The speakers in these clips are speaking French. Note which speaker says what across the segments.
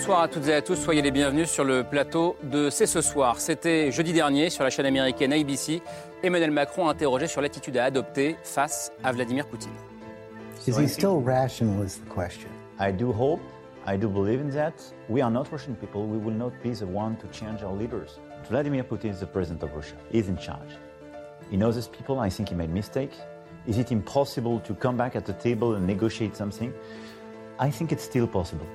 Speaker 1: Bonsoir à toutes et à tous, soyez les bienvenus sur le plateau de C'est ce soir. C'était jeudi dernier sur la chaîne américaine ABC, Emmanuel Macron interrogé sur l'attitude à adopter face à Vladimir Poutine.
Speaker 2: Is he still rational is the question.
Speaker 3: I do hope, I do believe in that. We are not Russian people. We will not be the one to change our leaders. Vladimir Putin is the president of Russia. He's in charge. He knows his people. I think he made mistakes. Is it impossible to come back at the table and negotiate something? I think it's still possible.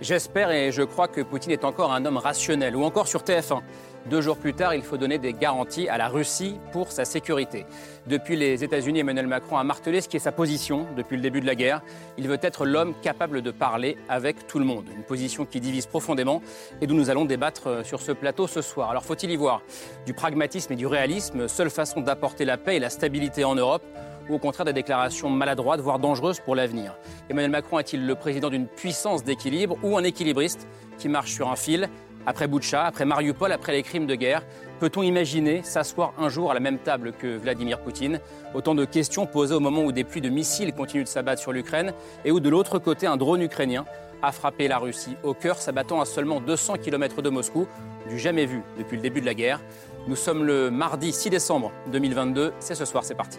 Speaker 1: J'espère et je crois que Poutine est encore un homme rationnel. Ou encore sur TF1. Deux jours plus tard, il faut donner des garanties à la Russie pour sa sécurité. Depuis les États-Unis, Emmanuel Macron a martelé ce qui est sa position depuis le début de la guerre. Il veut être l'homme capable de parler avec tout le monde. Une position qui divise profondément et dont nous allons débattre euh, sur ce plateau ce soir. Alors faut-il y voir du pragmatisme et du réalisme, seule façon d'apporter la paix et la stabilité en Europe ou au contraire des déclarations maladroites, voire dangereuses pour l'avenir Emmanuel Macron est-il le président d'une puissance d'équilibre ou un équilibriste qui marche sur un fil Après Boucha, après Mariupol, après les crimes de guerre, peut-on imaginer s'asseoir un jour à la même table que Vladimir Poutine? Autant de questions posées au moment où des pluies de missiles continuent de s'abattre sur l'Ukraine et où de l'autre côté un drone ukrainien a frappé la Russie au cœur, s'abattant à seulement 200 km de Moscou, du jamais vu depuis le début de la guerre. Nous sommes le mardi 6 décembre 2022, c'est ce soir, c'est parti.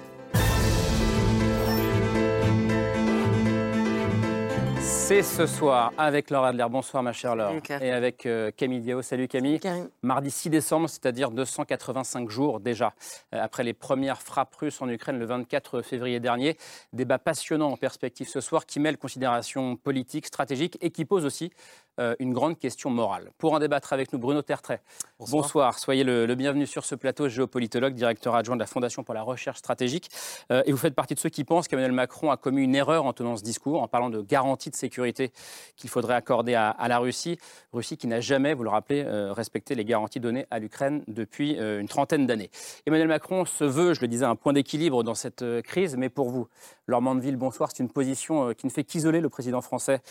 Speaker 1: peace. C'est ce soir avec Laura Adler. Bonsoir ma chère Laure. Et avec euh, Camille Diao. Salut Camille. Mardi 6 décembre, c'est-à-dire 285 jours déjà, euh, après les premières frappes russes en Ukraine le 24 février dernier. Débat passionnant en perspective ce soir qui mêle considérations politiques, stratégiques et qui pose aussi euh, une grande question morale. Pour en débattre avec nous, Bruno Tertrais. Bonsoir. Soyez le, le bienvenu sur ce plateau, géopolitologue, directeur adjoint de la Fondation pour la recherche stratégique. Euh, et vous faites partie de ceux qui pensent qu'Emmanuel Macron a commis une erreur en tenant ce discours, en parlant de garantie de sécurité qu'il faudrait accorder à, la Russie. Russie qui n'a jamais, vous le rappelez, euh, respecté les garanties données à l'Ukraine depuis euh, une trentaine d'années. Emmanuel Macron se veut, je le disais, un point d'équilibre dans cette euh, crise, mais pour vous, Laure Mandeville, bonsoir, c'est une position qui ne fait qu'isoler le président français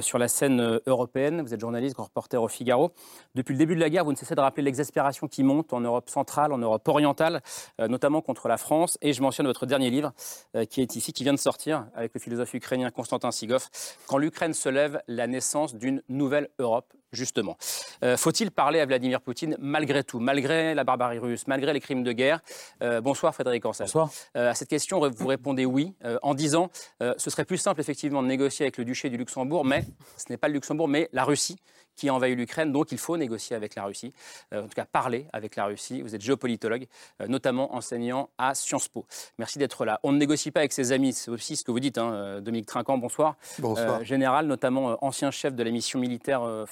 Speaker 1: sur la scène européenne. Vous êtes journaliste, grand reporter au Figaro. Depuis le début de la guerre, vous ne cessez de rappeler l'exaspération qui monte en Europe centrale, en Europe orientale, notamment contre la France. Et je mentionne votre dernier livre, qui est ici, qui vient de sortir, avec le philosophe ukrainien Konstantin Sigov, Quand l'Ukraine se lève, la naissance d'une nouvelle Europe, justement. Euh, Faut-il parler à Vladimir Poutine malgré tout, malgré la barbarie russe, malgré les crimes de guerre? Euh, Bonsoir Frédéric Ancel.
Speaker 3: Bonsoir.
Speaker 1: Euh, à cette question, vous répondez oui, euh, en disant euh, ce serait plus simple effectivement de négocier avec le duché du Luxembourg, mais ce n'est pas le Luxembourg, mais la Russie qui a envahi l'Ukraine, donc il faut négocier avec la Russie, euh, en tout cas parler avec la Russie. Vous êtes géopolitologue, euh, notamment enseignant à Sciences Po. Merci d'être là. On ne négocie pas avec ses amis, c'est aussi ce que vous dites, hein, Dominique Trinquant, bonsoir.
Speaker 4: Bonsoir.
Speaker 1: Euh, général, notamment euh, ancien chef de la mission militaire euh,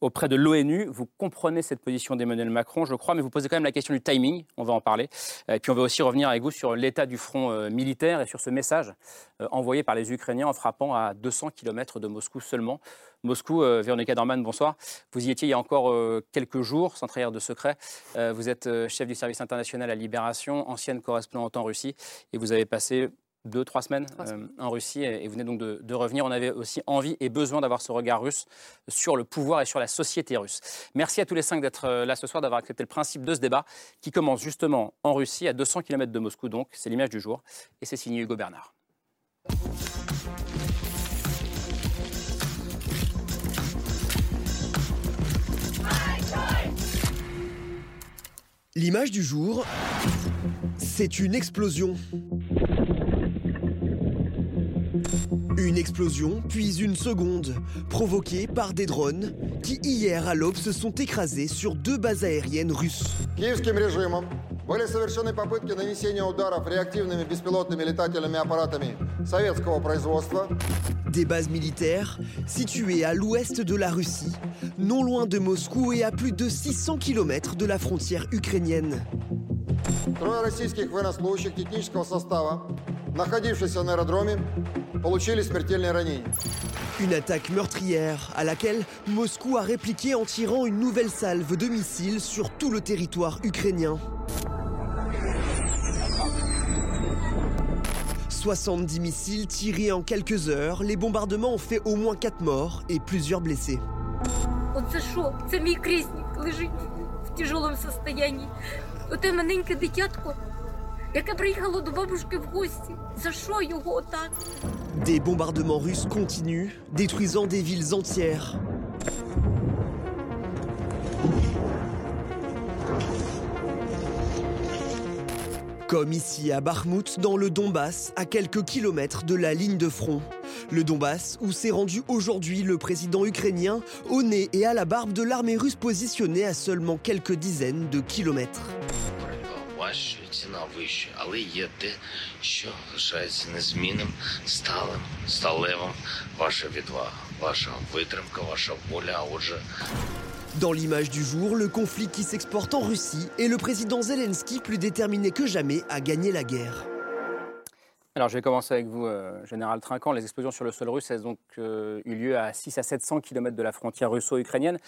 Speaker 1: auprès de l'ONU. Vous comprenez cette position d'Emmanuel Macron, je crois, mais vous posez quand même la question du timing, on va en parler. Euh, Et puis on va aussi revenir avec vous sur l'état du front euh, militaire et sur ce message euh, envoyé par les Ukrainiens en frappant à 200 km de Moscou seulement. Moscou, Véronica Dorman, bonsoir. Vous y étiez il y a encore quelques jours, sans trahir de secret. Vous êtes chef du service international à Libération, ancienne correspondante en Russie, et vous avez passé deux, trois semaines,
Speaker 5: Trois
Speaker 1: euh, en Russie, et, et vous venez donc de, de revenir. On avait aussi envie et besoin d'avoir ce regard russe sur le pouvoir et sur la société russe. Merci à tous les cinq d'être euh, là ce soir, d'avoir accepté le principe de ce débat, qui commence justement en Russie, à 200 km de Moscou, donc c'est l'image du jour, et c'est signé Hugo Bernard.
Speaker 6: L'image du jour, c'est une explosion. Une explosion, puis une seconde, provoquée par des drones qui hier à l'aube se sont écrasés sur deux bases aériennes russes.
Speaker 4: Киевским режимом были совершены попытки нанесения ударов реактивными беспилотными летательными аппаратами советского производства
Speaker 6: Des bases militaires situées à l'ouest de la Russie, non loin de Moscou et à plus de 600 km de la frontière ukrainienne.
Speaker 4: Трое российских военнослужащих технического состава находившиеся на аэродроме, получили смертельные ранения.
Speaker 6: Une attaque meurtrière à laquelle Moscou a répliqué en tirant une nouvelle salve de missiles sur tout le territoire ukrainien. 70 missiles tirés en quelques heures, les bombardements ont fait au moins 4 morts et plusieurs blessés.
Speaker 5: яке приїхало до бабушки в гості. За що його отак?
Speaker 6: Des bombardements russes continuent, détruisant des villes entières. Comme ici à Bakhmut, dans le Donbass, à quelques kilomètres de la ligne de front. Le Donbass, où s'est rendu aujourd'hui le président ukrainien, au nez et à la barbe de l'armée russe positionnée à seulement quelques dizaines de kilomètres.
Speaker 7: важчою, ціна вища, але є те, що лишається незмінним, сталим, сталевим. Ваша відвага, ваша витримка, ваша воля. А отже,
Speaker 6: Dans l'image du jour, le conflit qui s'exporte en Russie et le président Zelensky plus déterminé que jamais à gagner la guerre.
Speaker 1: Alors, je vais commencer avec vous, euh, Général Trinquant. Les explosions sur le sol russe, ont euh, eu lieu à 6 à 700 km de la frontière russo-ukrainienne.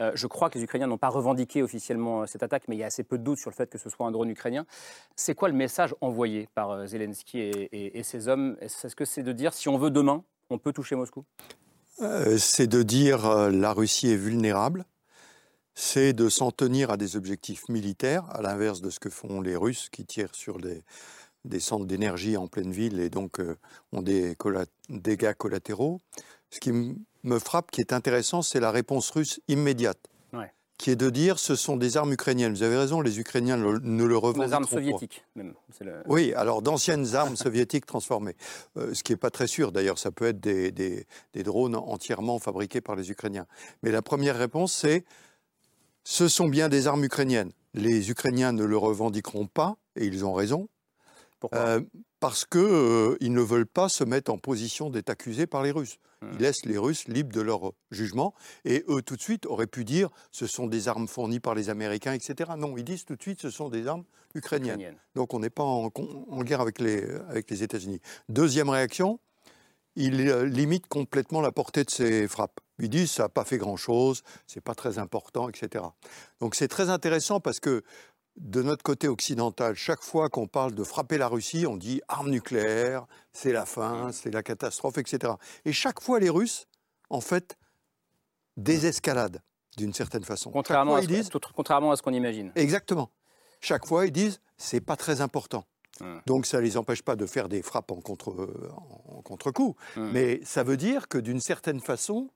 Speaker 1: Euh, je crois que les Ukrainiens n'ont pas revendiqué officiellement cette attaque, mais il y a assez peu de doutes sur le fait que ce soit un drone ukrainien. C'est quoi le message envoyé par Zelensky et, ses hommes? Est-ce que c'est de dire, si on veut demain, on peut toucher Moscou?
Speaker 8: C'est de dire la Russie est vulnérable, c'est de s'en tenir à des objectifs militaires, à l'inverse de ce que font les Russes qui tirent sur des, des centres d'énergie en pleine ville et donc euh, ont des colla- dégâts collatéraux. Ce qui me frappe, qui est intéressant, c'est la réponse russe immédiate,
Speaker 1: Ouais.
Speaker 8: qui est de dire ce sont des armes ukrainiennes. Vous avez raison, les Ukrainiens le- ne le revendiqueront
Speaker 1: Des armes
Speaker 8: pas.
Speaker 1: soviétiques, même. Le-
Speaker 8: Oui, alors d'anciennes armes soviétiques transformées. Euh, ce qui n'est pas très sûr, d'ailleurs, ça peut être des, des- des drones entièrement fabriqués par les Ukrainiens. Mais la première réponse, c'est ce sont bien des armes ukrainiennes. Les Ukrainiens ne le revendiqueront pas, et ils ont raison,
Speaker 1: Pourquoi
Speaker 8: euh, parce qu'ils ne veulent pas se mettre en position d'être accusés par les Russes.
Speaker 1: Hmm.
Speaker 8: Ils laissent les Russes libres de leur jugement, et eux, tout de suite, auraient pu dire ce sont des armes fournies par les Américains, etc. Non, ils disent tout de suite ce sont des armes ukrainiennes.
Speaker 1: Ukrainienne.
Speaker 8: Donc on n'est pas en, guerre avec les, avec les États-Unis. Deuxième réaction, il euh, limite complètement la portée de ses frappes. Ils disent ça n'a pas fait grand-chose, c'est pas très important, etc. Donc c'est très intéressant parce que de notre côté occidental, chaque fois qu'on parle de frapper la Russie, on dit arme nucléaire, c'est la fin, c'est la catastrophe, etc. Et chaque fois les Russes, en fait, désescaladent d'une certaine façon.
Speaker 1: Contrairement à, ce,
Speaker 8: disent
Speaker 1: contrairement à ce qu'on imagine.
Speaker 8: Exactement. Chaque fois, ils disent c'est pas très important.
Speaker 1: Hum.
Speaker 8: Donc ça ne les empêche pas de faire des frappes en contre en contre-coup,
Speaker 1: Hum.
Speaker 8: mais ça veut dire que d'une certaine façon,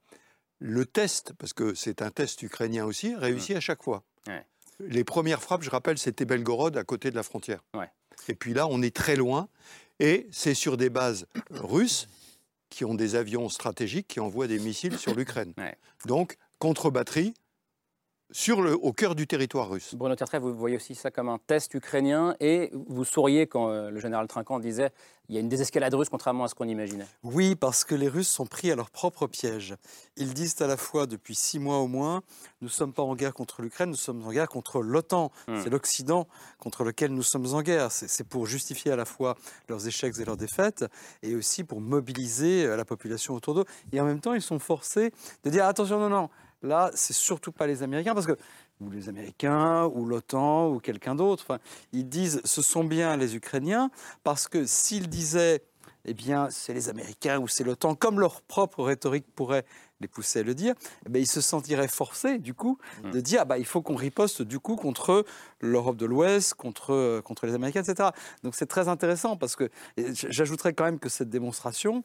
Speaker 8: le test, parce que c'est un test ukrainien aussi, réussit à chaque fois.
Speaker 1: Ouais.
Speaker 8: Les premières frappes, je rappelle, c'était Belgorod à côté de la frontière.
Speaker 1: Ouais.
Speaker 8: Et puis là, on est très loin, et c'est sur des bases russes qui ont des avions stratégiques qui envoient des missiles sur l'Ukraine.
Speaker 1: Ouais.
Speaker 8: Donc contre-batterie sur le, au cœur du territoire russe.
Speaker 1: Bruno Tertrais, vous voyez aussi ça comme un test ukrainien et vous souriez quand euh, le général Trinquant disait il y a une désescalade russe contrairement à ce qu'on imaginait.
Speaker 9: Oui, parce que les Russes sont pris à leur propre piège. Ils disent à la fois depuis six mois au moins, nous ne sommes pas en guerre contre l'Ukraine, nous sommes en guerre contre l'OTAN.
Speaker 1: Hmm.
Speaker 9: C'est l'Occident contre lequel nous sommes en guerre. C'est c'est pour justifier à la fois leurs échecs et leurs défaites, et aussi pour mobiliser euh, la population autour d'eux. Et en même temps, ils sont forcés de dire attention, non, non, là, c'est surtout pas les Américains, parce que ou les Américains, ou l'OTAN, ou quelqu'un d'autre. Enfin, ils disent ce sont bien les Ukrainiens, parce que s'ils disaient eh bien, c'est les Américains ou c'est l'OTAN, comme leur propre rhétorique pourrait les pousser à le dire, eh bien, ils se sentiraient forcés, du coup, de dire ah bah, il faut qu'on riposte, du coup, contre l'Europe de l'Ouest, contre, contre les Américains, etc. Donc c'est très intéressant parce que j'ajouterais quand même que cette démonstration,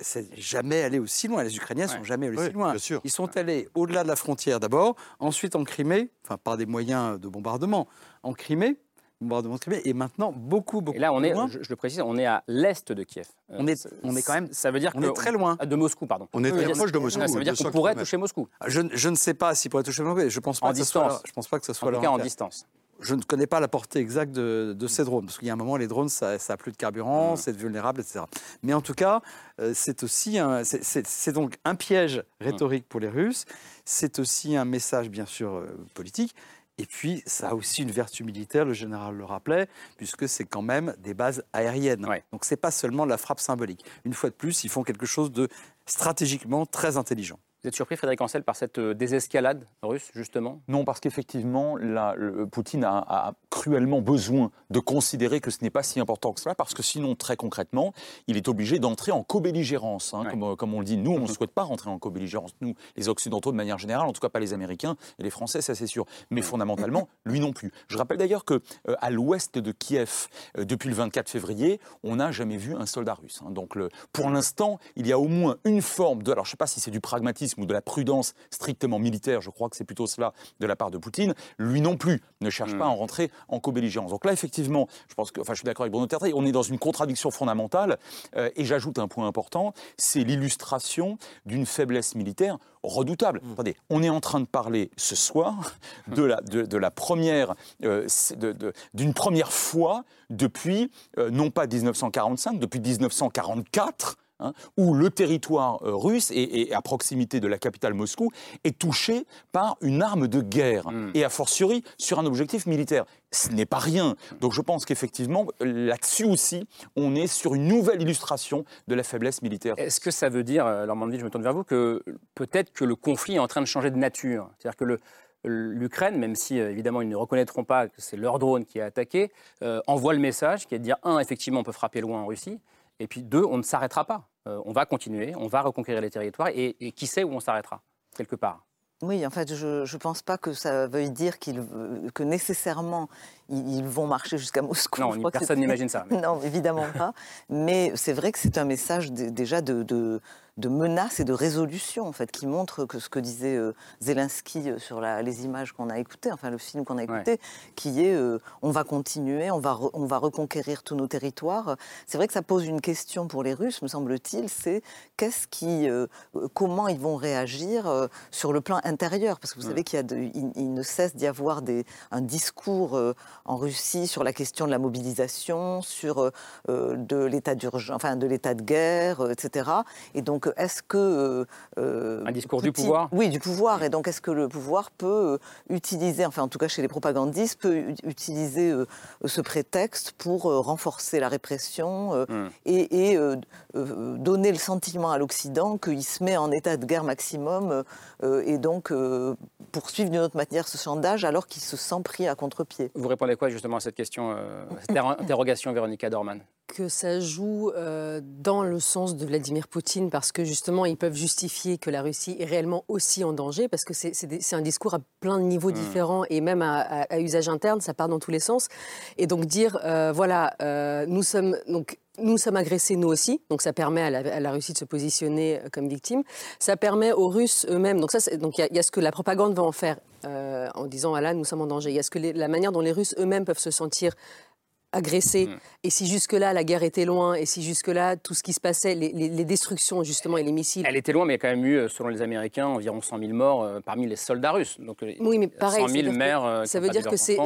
Speaker 9: c'est jamais allé aussi loin. Les Ukrainiens
Speaker 1: Ouais.
Speaker 9: sont jamais allés aussi loin.
Speaker 8: bien sûr.
Speaker 9: Ils sont allés au-delà de la frontière d'abord, ensuite en Crimée, enfin par des moyens de bombardement, en Crimée, bombardement de Crimée, et maintenant beaucoup, beaucoup
Speaker 1: Et là, on
Speaker 9: plus
Speaker 1: est,
Speaker 9: loin.
Speaker 1: je, je le précise, on est à l'est de Kiev. Euh,
Speaker 9: On est-
Speaker 1: ça-
Speaker 9: on est quand même-
Speaker 1: Ça veut dire
Speaker 9: on
Speaker 1: que
Speaker 9: est très loin.
Speaker 1: Ah, De Moscou, pardon.
Speaker 8: On est très
Speaker 1: dire-
Speaker 8: proche de Moscou,
Speaker 1: Ça veut dire qu'on
Speaker 8: 200
Speaker 1: pourrait toucher Moscou.
Speaker 9: Je, je ne sais pas s'il pourrait toucher Moscou. Je pense pas
Speaker 1: En
Speaker 9: que ce soit
Speaker 1: distance.
Speaker 9: leur- je pense pas que ce
Speaker 1: En
Speaker 9: soit
Speaker 1: tout
Speaker 9: leur
Speaker 1: cas, en distance.
Speaker 9: Je ne connais pas la portée exacte de, de ces drones, parce qu'il y a un moment, les drones, ça, ça a plus de carburant, c'est vulnérable, etc. Mais en tout cas, euh, c'est aussi un, c'est- donc un piège rhétorique pour les Russes. C'est aussi un message, bien sûr, euh, politique. Et puis, ça a aussi une vertu militaire, le général le rappelait, puisque c'est quand même des bases aériennes. Donc, ce n'est pas seulement la frappe symbolique. Une fois de plus, ils font quelque chose de stratégiquement très intelligent.
Speaker 1: Vous êtes surpris, Frédéric Ancel, par cette euh, désescalade russe, justement?
Speaker 10: Non, parce qu'effectivement, Poutine a, cruellement besoin de considérer que ce n'est pas si important que cela, parce que sinon, très concrètement, il est obligé d'entrer en co-belligérance. Hein, comme, comme, on le dit, nous, on ne souhaite pas rentrer en co-belligérance, nous, les Occidentaux de manière générale, en tout cas pas les Américains et les Français, ça c'est sûr. Mais fondamentalement, lui non plus. Je rappelle d'ailleurs que euh, à l'ouest de Kiev, euh, depuis le 24 février, on n'a jamais vu un soldat russe. Hein. Donc, le, pour l'instant, il y a au moins une forme de, alors je ne sais pas si c'est du pragmatisme, ou de la prudence strictement militaire, je crois que c'est plutôt cela de la part de Poutine, lui non plus ne cherche pas à en mm. rentrer en co-belligérance. Donc là, effectivement, je pense que, enfin, je suis d'accord avec Bruno Tertrais, on est dans une contradiction fondamentale, euh, et j'ajoute un point important, c'est l'illustration d'une faiblesse militaire redoutable. Mm. Attendez, on est en train de parler ce soir de la, de, la première, euh, d'une première fois depuis, euh, non pas 1945, depuis 1944, Hein, où le territoire euh, russe et, à proximité de la capitale Moscou est touché par une arme de guerre hmm. et a fortiori sur un objectif militaire. Ce n'est pas rien. Donc je pense qu'effectivement, là-dessus aussi, on est sur une nouvelle illustration de la faiblesse militaire.
Speaker 1: Est-ce que ça veut dire, euh, Normandie, je me tourne vers vous, que peut-être que le conflit est en train de changer de nature? C'est-à-dire que l'Ukraine, même si euh, évidemment ils ne reconnaîtront pas que c'est leur drone qui a attaqué, envoie le message qui est de dire un, effectivement, on peut frapper loin en Russie, et puis deux, on ne s'arrêtera pas. Euh, on va continuer, on va reconquérir les territoires, et, qui sait où on s'arrêtera, quelque part.
Speaker 11: Oui, en fait, je ne pense pas que ça veuille dire que nécessairement ils, vont marcher jusqu'à Moscou.
Speaker 1: Non, personne n'imagine ça.
Speaker 11: Non, évidemment pas. Mais c'est vrai que c'est un message déjà de, de menace et de résolution, en fait, qui montre que ce que disait euh, Zelensky euh, sur les images qu'on a écoutées, enfin le film qu'on a écouté, qui est euh, on va continuer, on va, on va reconquérir tous nos territoires. C'est vrai que ça pose une question pour les Russes, me semble-t-il, c'est qu'est-ce qui, comment ils vont réagir sur le plan intérieur, parce que vous savez qu'il il, ne cesse d'y avoir des, un discours en Russie sur la question de la mobilisation, sur de l'état d'urgence, enfin de l'état de guerre, etc. Et donc est-ce que... Euh,
Speaker 1: euh, un discours du pouvoir
Speaker 11: Oui, du pouvoir. Et donc, est-ce que le pouvoir peut euh, utiliser, enfin en tout cas chez les propagandistes, peut utiliser ce prétexte pour renforcer la répression hmm. et, donner le sentiment à l'Occident qu'il se met en état de guerre maximum et donc poursuivre d'une autre manière ce sondage alors qu'il se sent pris à contre-pied?
Speaker 1: Vous répondez quoi justement à cette question, cette interrogation, Véronica Dorman
Speaker 12: que ça joue euh, dans le sens de Vladimir Poutine parce que justement ils peuvent justifier que la Russie est réellement aussi en danger parce que c'est un discours à plein de niveaux mmh. différents et même à, usage interne, ça part dans tous les sens. Et donc dire euh, voilà, euh, nous sommes donc nous sommes agressés nous aussi, donc ça permet à la, Russie de se positionner comme victime. Ça permet aux Russes eux-mêmes, donc ça, donc il y, a ce que la propagande va en faire en disant voilà nous sommes en danger. Il y a ce que la manière dont les Russes eux-mêmes peuvent se sentir agressés. Et si jusque-là, la guerre était loin, et si jusque-là, tout ce qui se passait, les, destructions justement et les missiles...
Speaker 1: Elle était loin, mais il y a quand même eu, euh, selon les Américains, environ 100 000 morts euh, parmi les soldats russes.
Speaker 12: Donc, euh, oui, mais pareil,
Speaker 1: 100 000 mères...
Speaker 12: ça veut dire que c'est...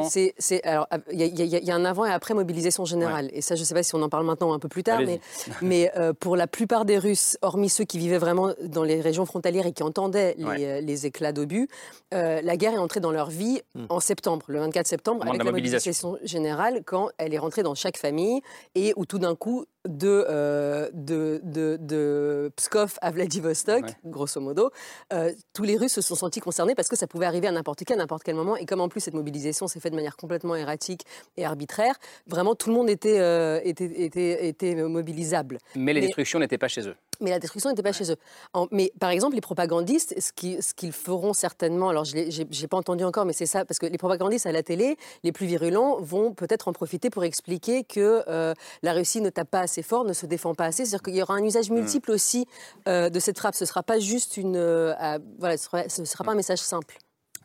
Speaker 12: Alors, il y, a un avant et après mobilisation générale. Et ça, je ne sais pas si on en parle maintenant ou un peu plus tard, mais, mais pour la plupart des Russes, hormis ceux qui vivaient vraiment dans les régions frontalières et qui entendaient les, éclats d'obus, la guerre est entrée dans leur vie mm. en septembre, le 24 septembre, avec la mobilisation générale, quand elle est rentrée dans chaque famille et où tout d'un coup, de, euh, de, de, Pskov à Vladivostok, grosso modo, euh, tous les Russes se sont sentis concernés parce que ça pouvait arriver à n'importe qui, à n'importe quel moment. Et comme en plus cette mobilisation s'est faite de manière complètement erratique et arbitraire, vraiment tout le monde était, euh, était, était, était, mobilisable.
Speaker 1: Mais les destructions n'étaient pas chez eux.
Speaker 12: Mais la destruction n'était pas chez eux. mais par exemple, les propagandistes, ce qu'ils ce qu'ils feront certainement, alors je n'ai pas entendu encore, mais c'est ça, parce que les propagandistes à la télé, les plus virulents, vont peut-être en profiter pour expliquer que la Russie ne tape pas assez fort, ne se défend pas assez. C'est-à-dire qu'il y aura un usage mm. multiple aussi euh, de cette frappe. Ce ne sera pas juste une. Euh, voilà, ce ne sera, pas un message simple.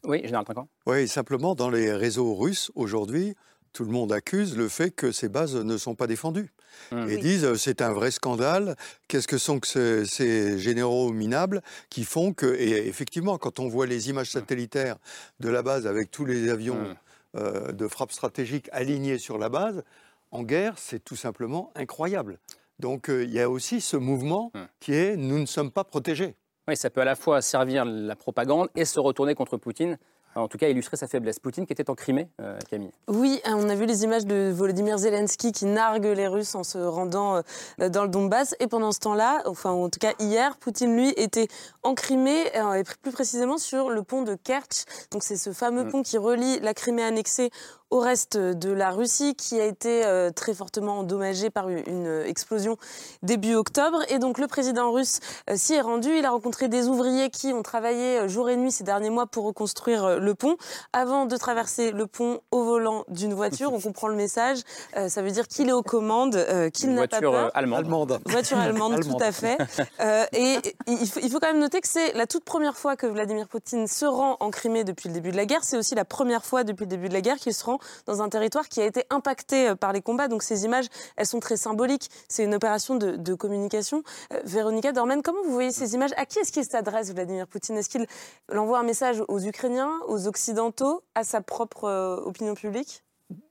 Speaker 1: Oui, Général Trinquant.
Speaker 8: Oui, simplement, dans les réseaux russes, aujourd'hui, tout le monde accuse le fait que ces bases ne sont pas défendues. Mm. Et disent euh, c'est un vrai scandale. Qu'est-ce que sont que ces, généraux minables qui font que. Et effectivement, quand on voit les images satellitaires de la base avec tous les avions mm. de frappe stratégique alignés sur la base, en guerre, c'est tout simplement incroyable. Donc euh, il y a aussi ce mouvement hum. qui est nous ne sommes pas protégés.
Speaker 1: Oui, ça peut à la fois servir la propagande et se retourner contre Poutine en tout cas illustrer sa faiblesse. Poutine qui était en Crimée, euh, Camille.
Speaker 13: Oui, hein, on a vu les images de Volodymyr Zelensky qui nargue les Russes en se rendant euh, dans le Donbass. Et pendant ce temps-là, enfin en tout cas hier, Poutine, lui, était en Crimée, et plus précisément sur le pont de Kerch. Donc c'est ce fameux mm. pont qui relie la Crimée annexée au reste de la Russie qui a été euh, très fortement endommagé par une explosion début octobre. Et donc le président russe euh, s'y est rendu. Il a rencontré des ouvriers qui ont travaillé euh, jour et nuit ces derniers mois pour reconstruire le pont. Avant de traverser le pont au volant d'une voiture, on comprend le message. ça veut dire qu'il est aux commandes, qu'il n'a pas peur.
Speaker 1: Voiture allemande.
Speaker 13: Voiture allemande, tout à fait. et il faut, il faut quand même noter que c'est la toute première fois que Vladimir Poutine se rend en Crimée depuis le début de la guerre. C'est aussi la première fois depuis le début de la guerre qu'il se rend dans un territoire qui a été impacté euh, par les combats. Donc ces images, elles sont très symboliques. C'est une opération de, communication. Euh, Véronica Dormen, comment vous voyez ces images? À qui est-ce qu'il s'adresse, Vladimir Poutine? Est-ce qu'il envoie un message aux Ukrainiens, aux Occidentaux, à sa propre euh, opinion publique?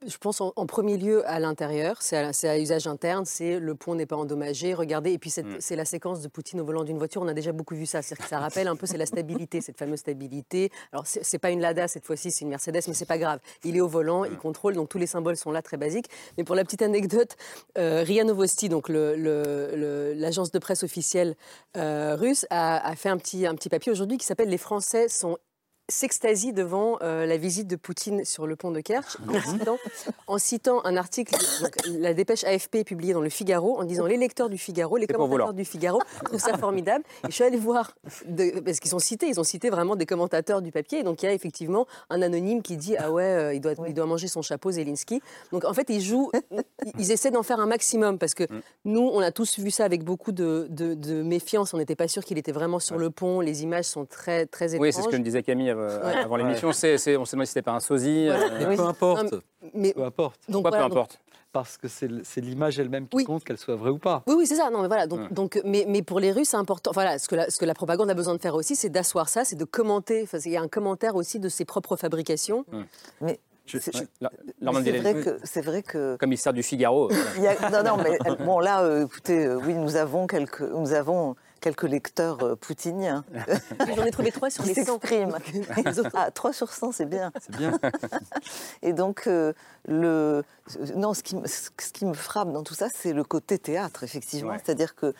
Speaker 12: Je pense en, premier lieu à l'intérieur, c'est à, usage interne, c'est le pont n'est pas endommagé, regardez, et puis mm. c'est la séquence de Poutine au volant d'une voiture, on a déjà beaucoup vu ça, que ça rappelle un peu, c'est la stabilité, cette fameuse stabilité. Alors c'est pas une Lada cette fois-ci, c'est une Mercedes, mais c'est pas grave. Il est au volant, il mm. contrôle, donc tous les symboles sont là, très basiques. Mais pour la petite anecdote, euh, RIA Novosti, donc l'agence de presse officielle euh, russe, a, a, fait un petit, un petit papier aujourd'hui qui s'appelle Les Français sont s'extasie devant euh, la visite de Poutine sur le pont de Kerch en citant, un article, la dépêche AFP publiée dans le Figaro, en disant les lecteurs du Figaro, les commentateurs du Figaro trouvent ça formidable. Et je suis allée voir, parce qu'ils sont cités, ils ont cité vraiment des commentateurs du papier. Et donc il y a effectivement un anonyme qui dit ah ouais, euh, il, doit, il doit manger son chapeau Zelensky. Donc en fait ils jouent, ils essaient d'en faire un maximum parce que mm. nous on a tous vu ça avec beaucoup de, de, méfiance. On n'était pas sûr qu'il était vraiment sur le pont. Les images sont très très étranges.
Speaker 1: Oui, c'est ce que me disait Camille euh, avant l'émission. C'est, on s'est demandé si c'était pas un sosie.
Speaker 9: Euh, mais peu importe.
Speaker 13: mais,
Speaker 9: peu importe.
Speaker 1: Donc, Pourquoi peu importe
Speaker 9: parce que c'est l'image elle-même qui compte, qu'elle soit vraie ou pas.
Speaker 13: Oui, oui, c'est ça. Non, mais voilà. Donc, donc, mais, mais, pour les Russes, c'est important. Voilà, ce que, la, ce que la propagande a besoin de faire aussi, c'est d'asseoir ça, c'est de commenter. Enfin, il y a un commentaire aussi de ses propres fabrications.
Speaker 11: Mais c'est vrai, que, c'est vrai que.
Speaker 1: Commissaire du Figaro.
Speaker 11: non, non, mais bon, là, écoutez, oui, nous avons quelques, nous avons quelques lecteurs euh, poutiniens.
Speaker 13: J'en ai trouvé trois sur les 100.
Speaker 11: Ah, 3 sur 100, c'est bien.
Speaker 9: C'est bien.
Speaker 11: Et donc, euh, le... non, ce qui, ce qui me frappe dans tout ça, c'est le côté théâtre, effectivement. C'est-à-dire que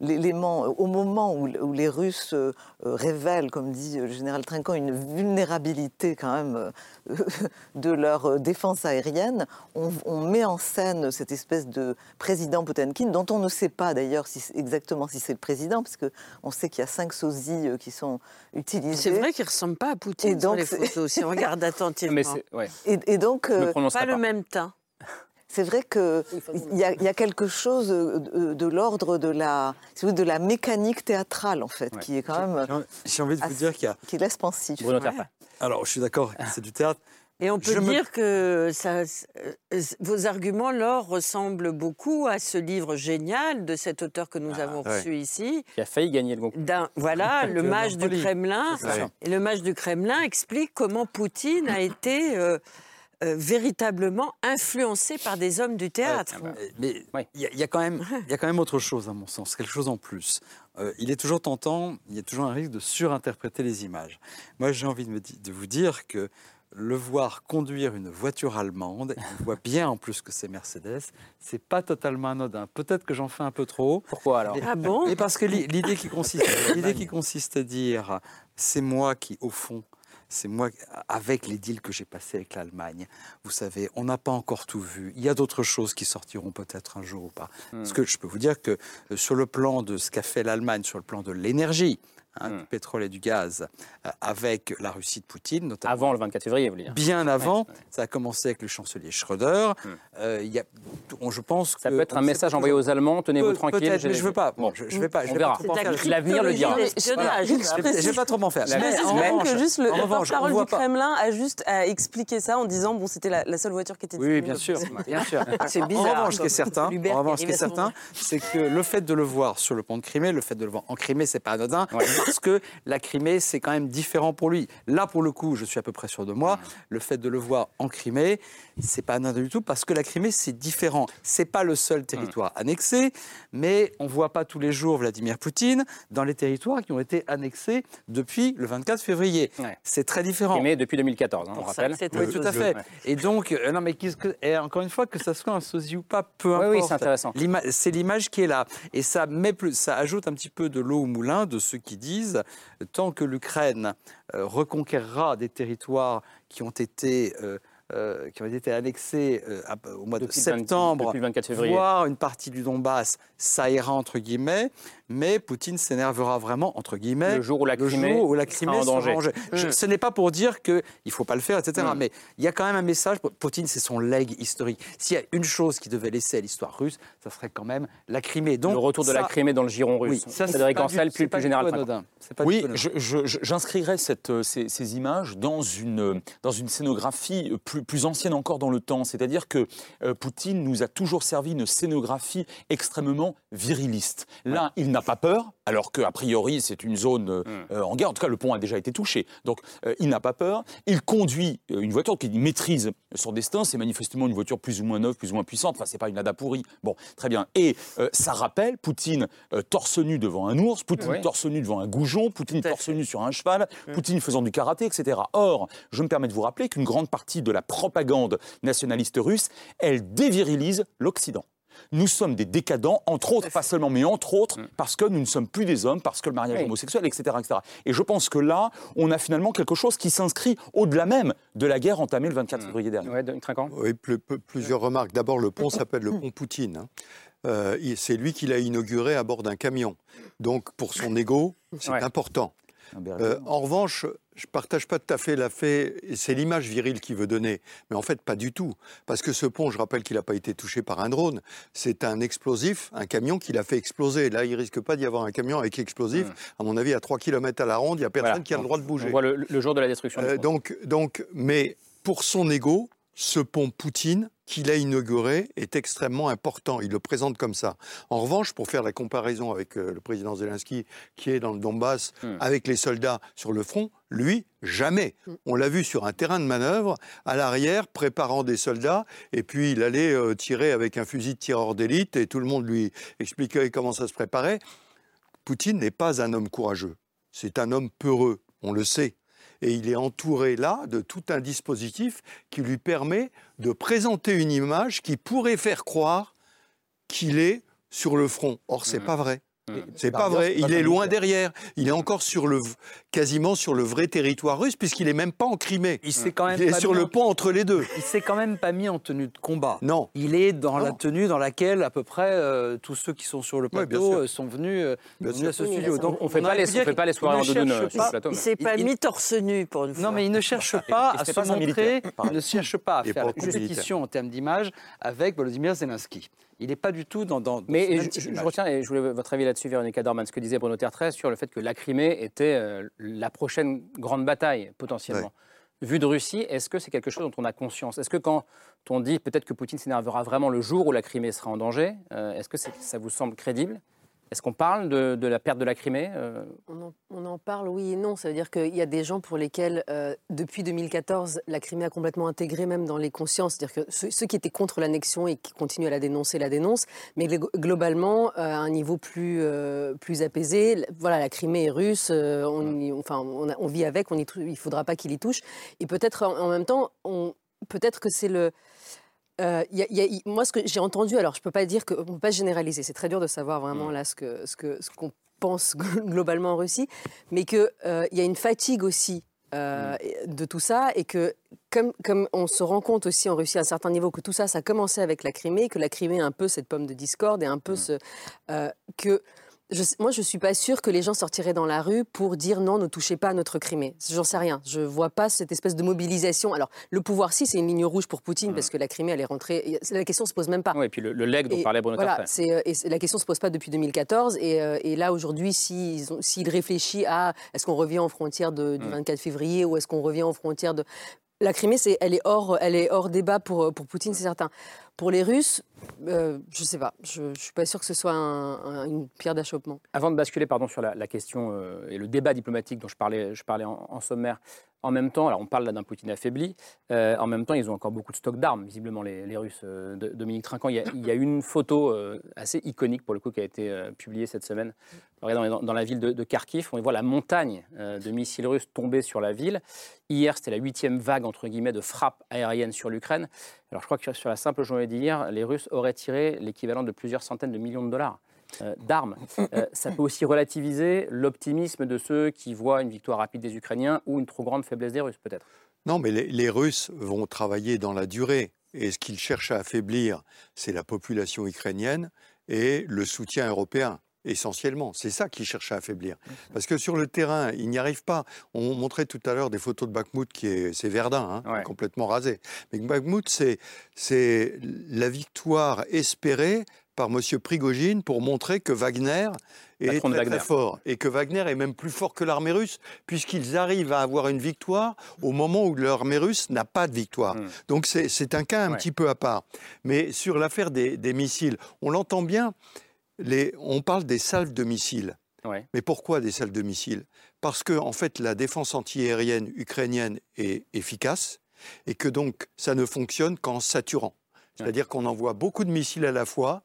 Speaker 11: l'élément, au moment où, où les Russes euh, révèlent, comme dit le général Trinquant, une vulnérabilité quand même de leur défense aérienne, on, on, met en scène cette espèce de président Potemkin, dont on ne sait pas d'ailleurs si, exactement si c'est le président, parce qu'on sait qu'il y a cinq sosies euh, qui sont utilisés.
Speaker 14: C'est vrai qu'il ne ressemble pas à Poutine et donc, sur les photos, si on regarde attentivement.
Speaker 11: et, donc,
Speaker 14: euh, pas, le même teint.
Speaker 11: C'est vrai qu'il y, a, y a quelque chose de, l'ordre de la, de la mécanique théâtrale, en fait, qui est quand même.
Speaker 9: J'ai envie de vous dire qu'il y a.
Speaker 11: qui laisse pensif.
Speaker 9: Alors, je suis d'accord, c'est du théâtre.
Speaker 14: Et on peut dire que ça, euh, vos arguments, Laure, ressemblent beaucoup à ce livre génial de cet auteur que nous ah, avons reçu ici.
Speaker 1: Qui a failli gagner le concours.
Speaker 14: Voilà, le mage du Kremlin. Et le mage du Kremlin explique comment Poutine a été euh, euh, véritablement influencé par des hommes du théâtre.
Speaker 9: mais il y, a quand même, il y a quand même autre chose, à mon sens, quelque chose en plus. il est toujours tentant, il y a toujours un risque de surinterpréter les images. Moi, j'ai envie de, de vous dire que le voir conduire une voiture allemande, il voit bien en plus que c'est Mercedes, c'est pas totalement anodin. Peut-être que j'en fais un peu trop.
Speaker 1: Pourquoi alors
Speaker 14: Ah bon?
Speaker 9: Et parce que l'idée qui consiste, l'idée qui consiste à dire, c'est moi qui au fond c'est moi, avec les deals que j'ai passés avec l'Allemagne, vous savez, on n'a pas encore tout vu. Il y a d'autres choses qui sortiront peut-être un jour ou pas. Hmm. Parce que je peux vous dire que euh, sur le plan de ce qu'a fait l'Allemagne, sur le plan de l'énergie, Hein, hmm. du pétrole et du gaz euh, avec la Russie de Poutine.
Speaker 1: Notamment, avant le 24 février, vous voulez dire
Speaker 9: Bien avant. Ça a commencé avec le chancelier Schröder. Hmm. Euh, y a, je pense
Speaker 1: ça peut être un message envoyé aux Allemands, tenez-vous tranquille.
Speaker 9: mais je ne veux pas. Bon, je, je vais pas. Je
Speaker 1: on verra. L'avenir le dira.
Speaker 9: Je ne vais pas trop m'en faire.
Speaker 13: Je que juste le porte-parole du Kremlin a juste expliqué ça en disant bon, c'était la seule voiture qui était
Speaker 9: Oui, bien sûr. Bien sûr. C'est bizarre. En revanche, ce qui est certain, en revanche, ce qui est certain, c'est que le fait de le voir sur le pont de Crimée, le fait de le voir en Crimée, c'est pas anodin parce que la Crimée, c'est quand même différent pour lui. Là, pour le coup, je suis à peu près sûr de moi, le fait de le voir en Crimée, c'est pas anodin du tout, parce que la Crimée, c'est différent. C'est pas le seul territoire annexé, mais on voit pas tous les jours Vladimir Poutine dans les territoires qui ont été annexés depuis le 24 février. C'est très différent.
Speaker 1: Crimée depuis 2014, hein, on rappelle.
Speaker 9: oui, tout à fait. Et donc, euh, non, mais que, et encore une fois, que ça soit un sosie ou pas, peu importe.
Speaker 1: Oui, c'est intéressant.
Speaker 9: C'est l'image qui est là. Et ça, met plus, ça ajoute un petit peu de l'eau au moulin de ceux qui disent tant que l'Ukraine euh, reconquérera des territoires qui ont été. Euh, euh, qui ont été annexés euh, au mois de septembre,
Speaker 1: 24 février.
Speaker 9: voire une partie du Donbass, ça ira entre guillemets, mais Poutine s'énervera vraiment entre guillemets
Speaker 1: le jour où la Crimée,
Speaker 9: où la Crimée sera en danger. Mm. ce n'est pas pour dire qu'il ne faut pas le faire, etc. Mm. Mais il y a quand même un message. Poutine, c'est son leg historique. S'il y a une chose qui devait laisser à l'histoire russe, ça serait quand même la Crimée.
Speaker 1: Donc, le retour de la Crimée dans le giron russe.
Speaker 9: Oui, ça, Frédéric
Speaker 1: Ancel, plus, plus général.
Speaker 10: Oui, j'inscrirais ces, ces, images dans une, dans une scénographie plus, plus ancienne encore dans le temps. C'est-à-dire que euh, Poutine nous a toujours servi une scénographie extrêmement viriliste. Là, il n'a pas peur, alors qu'a priori, c'est une zone euh, hmm. euh, en guerre. En tout cas, le pont a déjà été touché. Donc, il n'a pas peur. Il conduit une voiture qu'il maîtrise son destin. C'est manifestement une voiture plus ou moins neuve, plus ou moins puissante. Enfin, c'est pas une Ada pourrie. Bon, très bien. Et ça rappelle Poutine torse nu devant un ours, Poutine torse nu devant un goujon, Poutine torse nu sur un cheval, hmm. Poutine faisant du karaté, etc. Or, je me permets de vous rappeler qu'une grande partie de la propagande nationaliste russe, elle dévirilise l'Occident. Nous sommes des décadents, entre autres, pas seulement, mais entre autres, mm. parce que nous ne sommes plus des hommes, parce que le mariage homosexuel, etc., etc. Et je pense que là, on a finalement quelque chose qui s'inscrit au-delà même de la guerre entamée le 24 mm. février dernier.
Speaker 8: oui, plusieurs remarques. D'abord, le pont s'appelle le pont Poutine. Hein. Euh, c'est lui qui l'a inauguré à bord d'un camion. Donc, pour son ego, c'est important. Euh, en revanche, je partage pas tout à fait la fait. C'est l'image virile qu'il veut donner, mais en fait pas du tout, parce que ce pont, je rappelle qu'il n'a pas été touché par un drone. C'est un explosif, un camion qui l'a fait exploser. Là, il risque pas d'y avoir un camion avec explosif. À mon avis, à 3 km à la ronde, il y a personne qui a le droit de bouger.
Speaker 1: On voit le, jour de la destruction.
Speaker 8: Euh, donc, donc, mais pour son ego, ce pont Poutine qu'il a inauguré est extrêmement important. Il le présente comme ça. En revanche, pour faire la comparaison avec euh, le président Zelensky, qui est dans le Donbass, hmm. avec les soldats sur le front, lui, jamais. Hmm. On l'a vu sur un terrain de manœuvre, à l'arrière, préparant des soldats, et puis il allait euh, tirer avec un fusil de tireur d'élite, et tout le monde lui expliquait comment ça se préparait. Poutine n'est pas un homme courageux. C'est un homme peureux, on le sait et il est entouré là de tout un dispositif qui lui permet de présenter une image qui pourrait faire croire qu'il est sur le front. Or, c'est n'est mmh. pas vrai. Mmh. C'est pas vrai. Il est loin derrière. Il est encore sur le, quasiment sur le vrai territoire russe, puisqu'il est même pas en Crimée.
Speaker 9: Il, est, quand même
Speaker 8: est sur le pont entre les deux.
Speaker 9: Il s'est quand même pas mis en tenue de combat.
Speaker 8: Non.
Speaker 9: Il est dans la tenue dans laquelle à peu près euh, tous ceux qui sont sur le plateau euh, sont venus, euh, à ce studio.
Speaker 1: Donc on, ne fait pas les, fait pas les soirées en sur
Speaker 14: le plateau. Il s'est pas mis torse nu pour une fois.
Speaker 9: Non, mais il ne cherche pas à se montrer. Il ne cherche pas à faire la compétition en termes d'image avec Volodymyr Zelensky. Il n'est pas du tout dans. dans
Speaker 1: Mais je, retiens, et je voulais votre avis là-dessus, Véronique Dorman, ce que disait Bruno Tertrais sur le fait que la Crimée était euh, la prochaine grande bataille, potentiellement. Vu de Russie, est-ce que c'est quelque chose dont on a conscience? Est-ce que quand on dit peut-être que Poutine s'énervera vraiment le jour où la Crimée sera en danger, euh, est-ce que ça vous semble crédible? Est-ce qu'on parle de, la perte de la Crimée
Speaker 12: euh on, en, parle, oui et non. Ça veut dire qu'il y a des gens pour lesquels, euh, depuis 2014, la Crimée a complètement intégré même dans les consciences. C'est-à-dire que ceux, qui étaient contre l'annexion et qui continuent à la dénoncer, la dénoncent. Mais globalement, euh, à un niveau plus, plus apaisé, voilà, la Crimée est russe, on, enfin, on, vit avec, il ne faudra pas qu'il y touche. Et peut-être en, même temps, peut-être que c'est le euh, moi, ce que j'ai entendu, alors je ne peux pas dire qu'on ne peut pas généraliser, c'est très dur de savoir vraiment là ce qu'on ce que, ce qu'on pense globalement en Russie, mais qu'il euh, y a une fatigue aussi euh, de tout ça. Et que comme, comme, on se rend compte aussi en Russie à un certain niveau que tout ça, ça a commencé avec la Crimée, que la Crimée est un peu cette pomme de discorde et un peu ce... que moi, je ne suis pas sûre que les gens sortiraient dans la rue pour dire non, ne touchez pas à notre Crimée. J'en sais rien. Je ne vois pas cette espèce de mobilisation. Alors, le pouvoir, si, c'est une ligne rouge pour Poutine, parce que la Crimée, elle est rentrée. La question ne se pose même pas.
Speaker 1: Oui, et puis le, leg dont parlait Bruno
Speaker 12: voilà, euh, et La question ne se pose pas depuis 2014. Euh, et, là, aujourd'hui, s'il si, réfléchit à est-ce qu'on revient aux frontières du 24 février ou est-ce qu'on revient aux frontières de la Crimée, c'est, elle, est hors, elle est hors débat pour, pour Poutine, c'est certain. Pour les Russes, euh, je ne sais pas. Je ne suis pas sûr que ce soit une pierre d'achoppement.
Speaker 1: Avant de basculer pardon, sur la, question euh, et le débat diplomatique dont je parlais, je parlais en, sommaire, en même temps, alors on parle là d'un Poutine affaibli, euh, en même temps, ils ont encore beaucoup de stocks d'armes, visiblement, les, Russes. De, Dominique Trinquant, il y, a, une photo assez iconique, pour le coup, qui a été publiée cette semaine. Dans, la ville de, de, Kharkiv, on voit la montagne de missiles russes tomber sur la ville. Hier, c'était la huitième vague, entre guillemets, de frappe aérienne sur l'Ukraine. Alors, je crois que sur la simple journée d'hier, les Russes auraient tiré l'équivalent de plusieurs centaines de millions de dollars. Euh, d'armes. Euh, ça peut aussi relativiser l'optimisme de ceux qui voient une victoire rapide des Ukrainiens ou une trop grande faiblesse des Russes, peut-être.
Speaker 8: Non, mais les, les, Russes vont travailler dans la durée. Et ce qu'ils cherchent à affaiblir, c'est la population ukrainienne et le soutien européen essentiellement. C'est ça qu'ils cherchent à affaiblir. Parce que sur le terrain, ils n'y arrivent pas. On montrait tout à l'heure des photos de Bakhmut, qui est, c'est Verdun, hein, complètement rasé. Mais Bakhmut, c'est, c'est la victoire espérée par M. Prigogine pour montrer que Wagner est très, fort et que Wagner est même plus fort que l'armée russe puisqu'ils arrivent à avoir une victoire au moment où l'armée russe n'a pas de victoire. Hmm. Donc c'est, un cas un petit peu à part. Mais sur l'affaire des, des missiles, on l'entend bien, on parle des salves de missiles. Mais pourquoi des salves de missiles? Parce que en fait, la défense antiaérienne ukrainienne est efficace et que donc ça ne fonctionne qu'en saturant. C'est-à-dire qu'on envoie beaucoup de missiles à la fois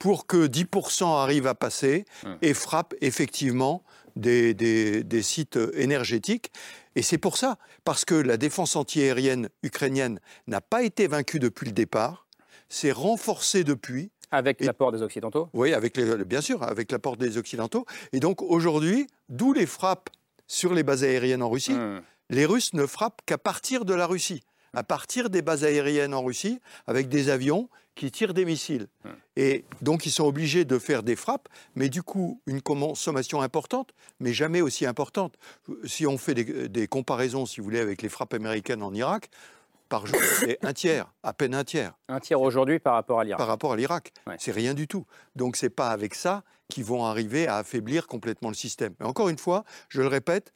Speaker 8: pour que 10% arrivent à passer et frappent effectivement des, des sites énergétiques. Et c'est pour ça, parce que la défense antiaérienne ukrainienne n'a pas été vaincue depuis le départ, s'est renforcée depuis,
Speaker 1: avec l'apport des Occidentaux?
Speaker 8: Oui, avec les, bien sûr, avec l'apport des Occidentaux. Et donc aujourd'hui, d'où les frappes sur les bases aériennes en Russie, hmm. les Russes ne frappent qu'à partir de la Russie, à partir des bases aériennes en Russie, avec des avions qui tirent des missiles. Et donc ils sont obligés de faire des frappes, mais du coup une consommation importante, mais jamais aussi importante. Si on fait des, des comparaisons, si vous voulez, avec les frappes américaines en Irak, par jour, c'est un tiers, à peine un tiers.
Speaker 1: Un tiers aujourd'hui par rapport à l'Irak.
Speaker 8: Par rapport à l'Irak, c'est rien du tout. Donc c'est pas avec ça qu'ils vont arriver à affaiblir complètement le système. Mais encore une fois, je le répète,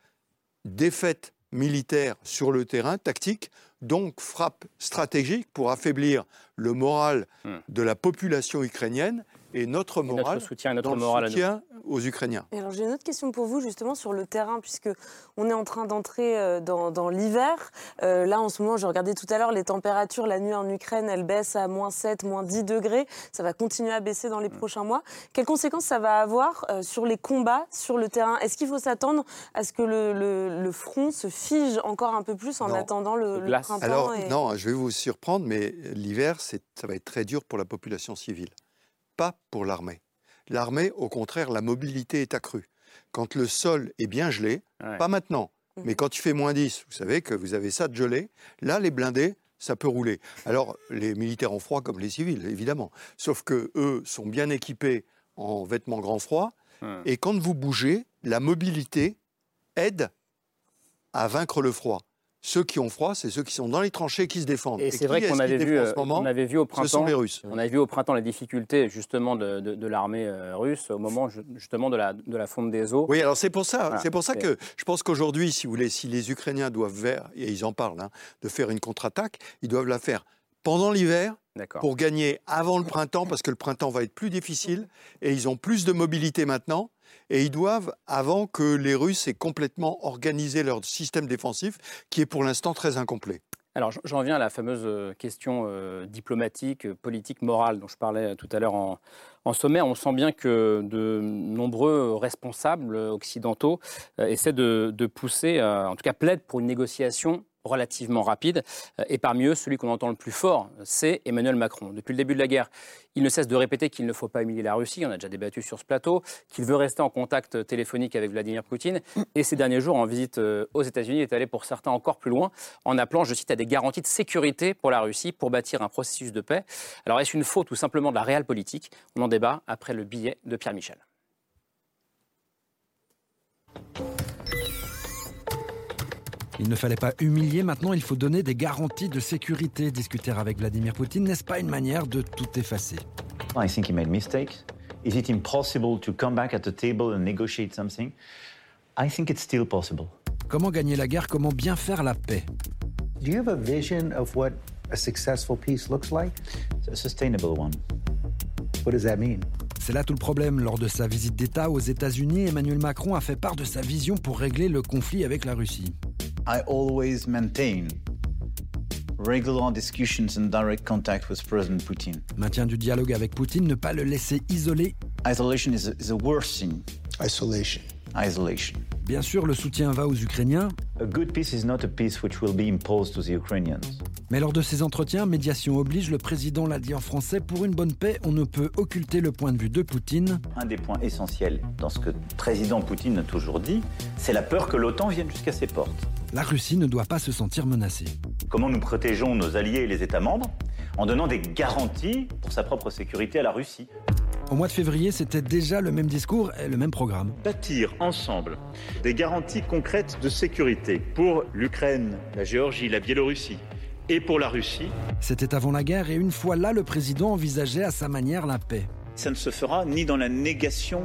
Speaker 8: défaite militaire sur le terrain, tactique, donc frappe stratégique pour affaiblir le moral hmm. de la population ukrainienne et notre moral,
Speaker 1: notre soutien, notre
Speaker 8: dans
Speaker 1: moral
Speaker 8: le soutien aux Ukrainiens.
Speaker 13: alors j'ai une autre question pour vous justement sur le terrain puisque on est en train d'entrer euh, dans, l'hiver. Euh, là en ce moment, j'ai regardé tout à l'heure les températures la nuit en Ukraine, elles baissent à moins 7, moins 10 degrés. Ça va continuer à baisser dans les mm. prochains mois. Quelles conséquences ça va avoir euh, sur les combats sur le terrain? Est-ce qu'il faut s'attendre à ce que le, front se fige encore un peu plus en attendant le, le printemps
Speaker 8: Alors non, je vais vous surprendre, mais l'hiver, ça va être très dur pour la population civile pas pour l'armée. L'armée, au contraire, la mobilité est accrue. Quand le sol est bien gelé, pas maintenant, mmh. mais quand il fait moins 10, vous savez que vous avez ça de gelé, là, les blindés, ça peut rouler. Alors, les militaires ont froid comme les civils, évidemment. Sauf que eux sont bien équipés en vêtements grand froid. Et quand vous bougez, la mobilité aide à vaincre le froid. Ceux qui ont froid, c'est ceux qui sont dans les tranchées qui se défendent.
Speaker 1: Et, c'est vrai qu'on avait vu, euh, on avait vu au printemps, ce sont les Russes. On avait vu au printemps les difficultés justement de, l'armée euh, russe au moment justement de la, de la fonte des eaux.
Speaker 8: Oui, alors c'est pour ça, c'est pour ça que je pense qu'aujourd'hui, si vous voulez, si les Ukrainiens doivent faire, et ils en parlent, hein, de faire une contre-attaque, ils doivent la faire pendant l'hiver pour gagner avant le printemps, parce que le printemps va être plus difficile et ils ont plus de mobilité maintenant et ils doivent, avant que les Russes aient complètement organisé leur système défensif, qui est pour l'instant très incomplet.
Speaker 1: Alors j'en viens à la fameuse euh, question euh, diplomatique, politique, morale dont je parlais tout à l'heure en, sommet. On sent bien que de nombreux responsables occidentaux euh, essaient de, de pousser, en tout cas plaident pour une négociation relativement rapide. Euh, et parmi eux, celui qu'on entend le plus fort, c'est Emmanuel Macron. Depuis le début de la guerre, il ne cesse de répéter qu'il ne faut pas humilier la Russie, on a déjà débattu sur ce plateau, qu'il veut rester en contact téléphonique avec Vladimir Poutine. Et ces derniers jours, en visite euh, aux États-Unis, il est allé pour certains encore plus loin, en appelant, je cite, à des garanties de sécurité pour la Russie pour bâtir un processus de paix. Alors est-ce une faute ou simplement de la réelle politique? On en débat après le billet de Pierre Michel.
Speaker 15: Il ne fallait pas humilier, maintenant il faut donner des garanties de sécurité. Discuter avec Vladimir Poutine, n'est-ce pas une manière de tout effacer?
Speaker 3: I think he made mistakes. Is it impossible to come back at the table and negotiate something? I think it's still possible.
Speaker 15: Comment gagner la guerre? Comment bien faire la paix?
Speaker 2: Do you have a vision of what a successful peace looks like?
Speaker 3: a sustainable one.
Speaker 2: What does that mean?
Speaker 15: C'est là tout le problème. Lors de sa visite d'État aux États-Unis, Emmanuel Macron a fait part de sa vision pour régler le conflit avec la Russie.
Speaker 3: I always maintain regular discussions and direct contact with President Putin.
Speaker 15: Maintien du dialogue avec Poutine, ne pas le laisser isolé.
Speaker 3: Isolation is, is the worst thing.
Speaker 2: Isolation.
Speaker 3: Isolation.
Speaker 15: Bien sûr, le soutien va aux Ukrainiens.
Speaker 3: A good peace is not a peace which will be imposed to the Ukrainians.
Speaker 15: Mais lors de ces entretiens, médiation oblige, le président l'a dit en français, pour une bonne paix, on ne peut occulter le point de vue de Poutine.
Speaker 3: Un des points essentiels dans ce que le président Poutine a toujours dit, c'est la peur que l'OTAN vienne jusqu'à ses portes.
Speaker 15: La Russie ne doit pas se sentir menacée.
Speaker 3: Comment nous protégeons nos alliés et les États membres En donnant des garanties pour sa propre sécurité à la Russie?
Speaker 15: Au mois de février, c'était déjà le même discours et le même programme.
Speaker 16: Bâtir ensemble des garanties concrètes de sécurité pour l'Ukraine, la Géorgie, la Biélorussie et pour la Russie.
Speaker 15: C'était avant la guerre et une fois là, le président envisageait à sa manière la paix.
Speaker 16: Ça ne se fera ni dans la négation,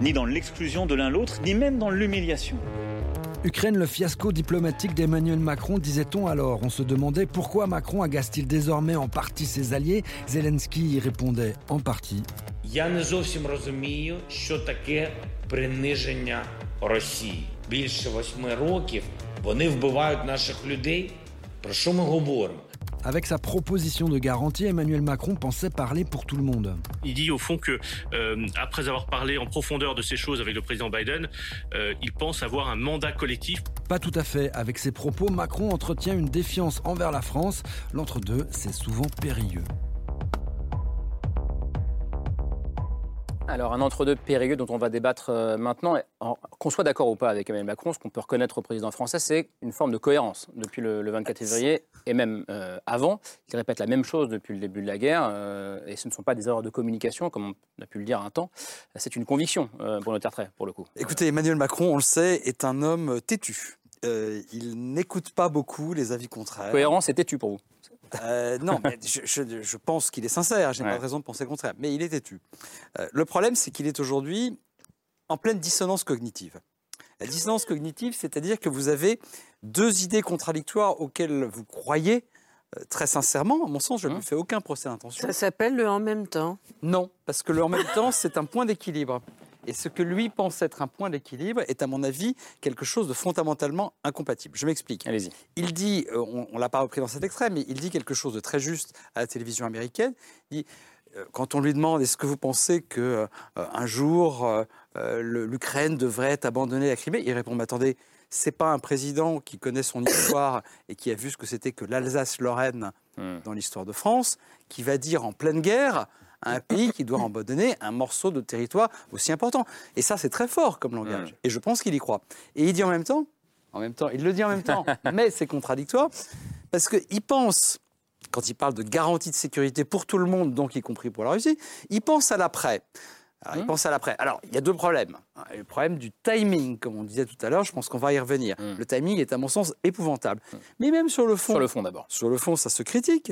Speaker 16: ni dans l'exclusion de l'un l'autre, ni même dans l'humiliation.
Speaker 15: Ukraine, le fiasco diplomatique d'Emmanuel Macron, disait-on alors. On se demandait pourquoi Macron agace-t-il désormais en partie ses alliés. Zelensky y répondait en partie.
Speaker 17: Я не зовсім розумію, що таке приниження Росії. Більше восьми років вони вбивають наших людей. Про що ми говоримо?
Speaker 15: Avec sa proposition de garantie, Emmanuel Macron pensait parler pour tout le monde.
Speaker 18: Il dit au fond que, euh, après avoir parlé en profondeur de ces choses avec le président Biden, euh, il pense avoir un mandat collectif.
Speaker 15: Pas tout à fait. Avec ses propos, Macron entretient une défiance envers la France. L'entre-deux, c'est souvent périlleux.
Speaker 1: Alors, un entre-deux périlleux dont on va débattre euh, maintenant, qu'on soit d'accord ou pas avec Emmanuel Macron, ce qu'on peut reconnaître au président français, c'est une forme de cohérence depuis le, 24 février et même euh, avant. Il répète la même chose depuis le début de la guerre euh, et ce ne sont pas des erreurs de communication, comme on a pu le dire un temps. C'est une conviction pour notre trait, pour le coup.
Speaker 9: Écoutez, Emmanuel Macron, on le sait, est un homme têtu. il n'écoute pas beaucoup les avis contraires.
Speaker 1: Cohérence et têtu pour vous
Speaker 9: euh, non, mais je, pense qu'il est sincère, je n'ai pas de raison de penser le contraire, mais il est têtu. Euh, le problème, c'est qu'il est aujourd'hui en pleine dissonance cognitive. La dissonance cognitive, c'est-à-dire que vous avez deux idées contradictoires auxquelles vous croyez euh, très sincèrement, à mon sens, je ne me fais aucun procès d'intention.
Speaker 14: Ça s'appelle le en même temps
Speaker 9: Non, parce que le en même temps, c'est un point d'équilibre. Et ce que lui pense être un point d'équilibre est, à mon avis, quelque chose de fondamentalement incompatible. Je m'explique.
Speaker 1: Allez-y.
Speaker 9: Il dit, euh, on ne l'a pas repris dans cet extrait, mais il dit quelque chose de très juste à la télévision américaine. Il euh, quand on lui demande est-ce que vous pensez que euh, un jour l'Ukraine devrait être abandonnée à Crimée, il répond mais attendez, c'est pas un président qui connaît son histoire et qui a vu ce que c'était que l'Alsace-Lorraine hmm. dans l'histoire de France qui va dire en pleine guerre un pays qui doit abandonner un morceau de territoire aussi important. Et ça, c'est très fort comme langage. Et je pense qu'il y croit. Et il dit en même temps, en même temps, il le dit en même temps, mais c'est contradictoire, parce qu'il pense, quand il parle de garantie de sécurité pour tout le monde, donc y compris pour la Russie, il pense à l'après. il mmh. pense à l'après. Alors, il y a deux problèmes. Le problème du timing, comme on disait tout à l'heure, je pense qu'on va y revenir. Mmh. Le timing est, à mon sens, épouvantable. Mais même sur le fond.
Speaker 1: Sur le fond d'abord.
Speaker 9: Sur le fond, ça se critique.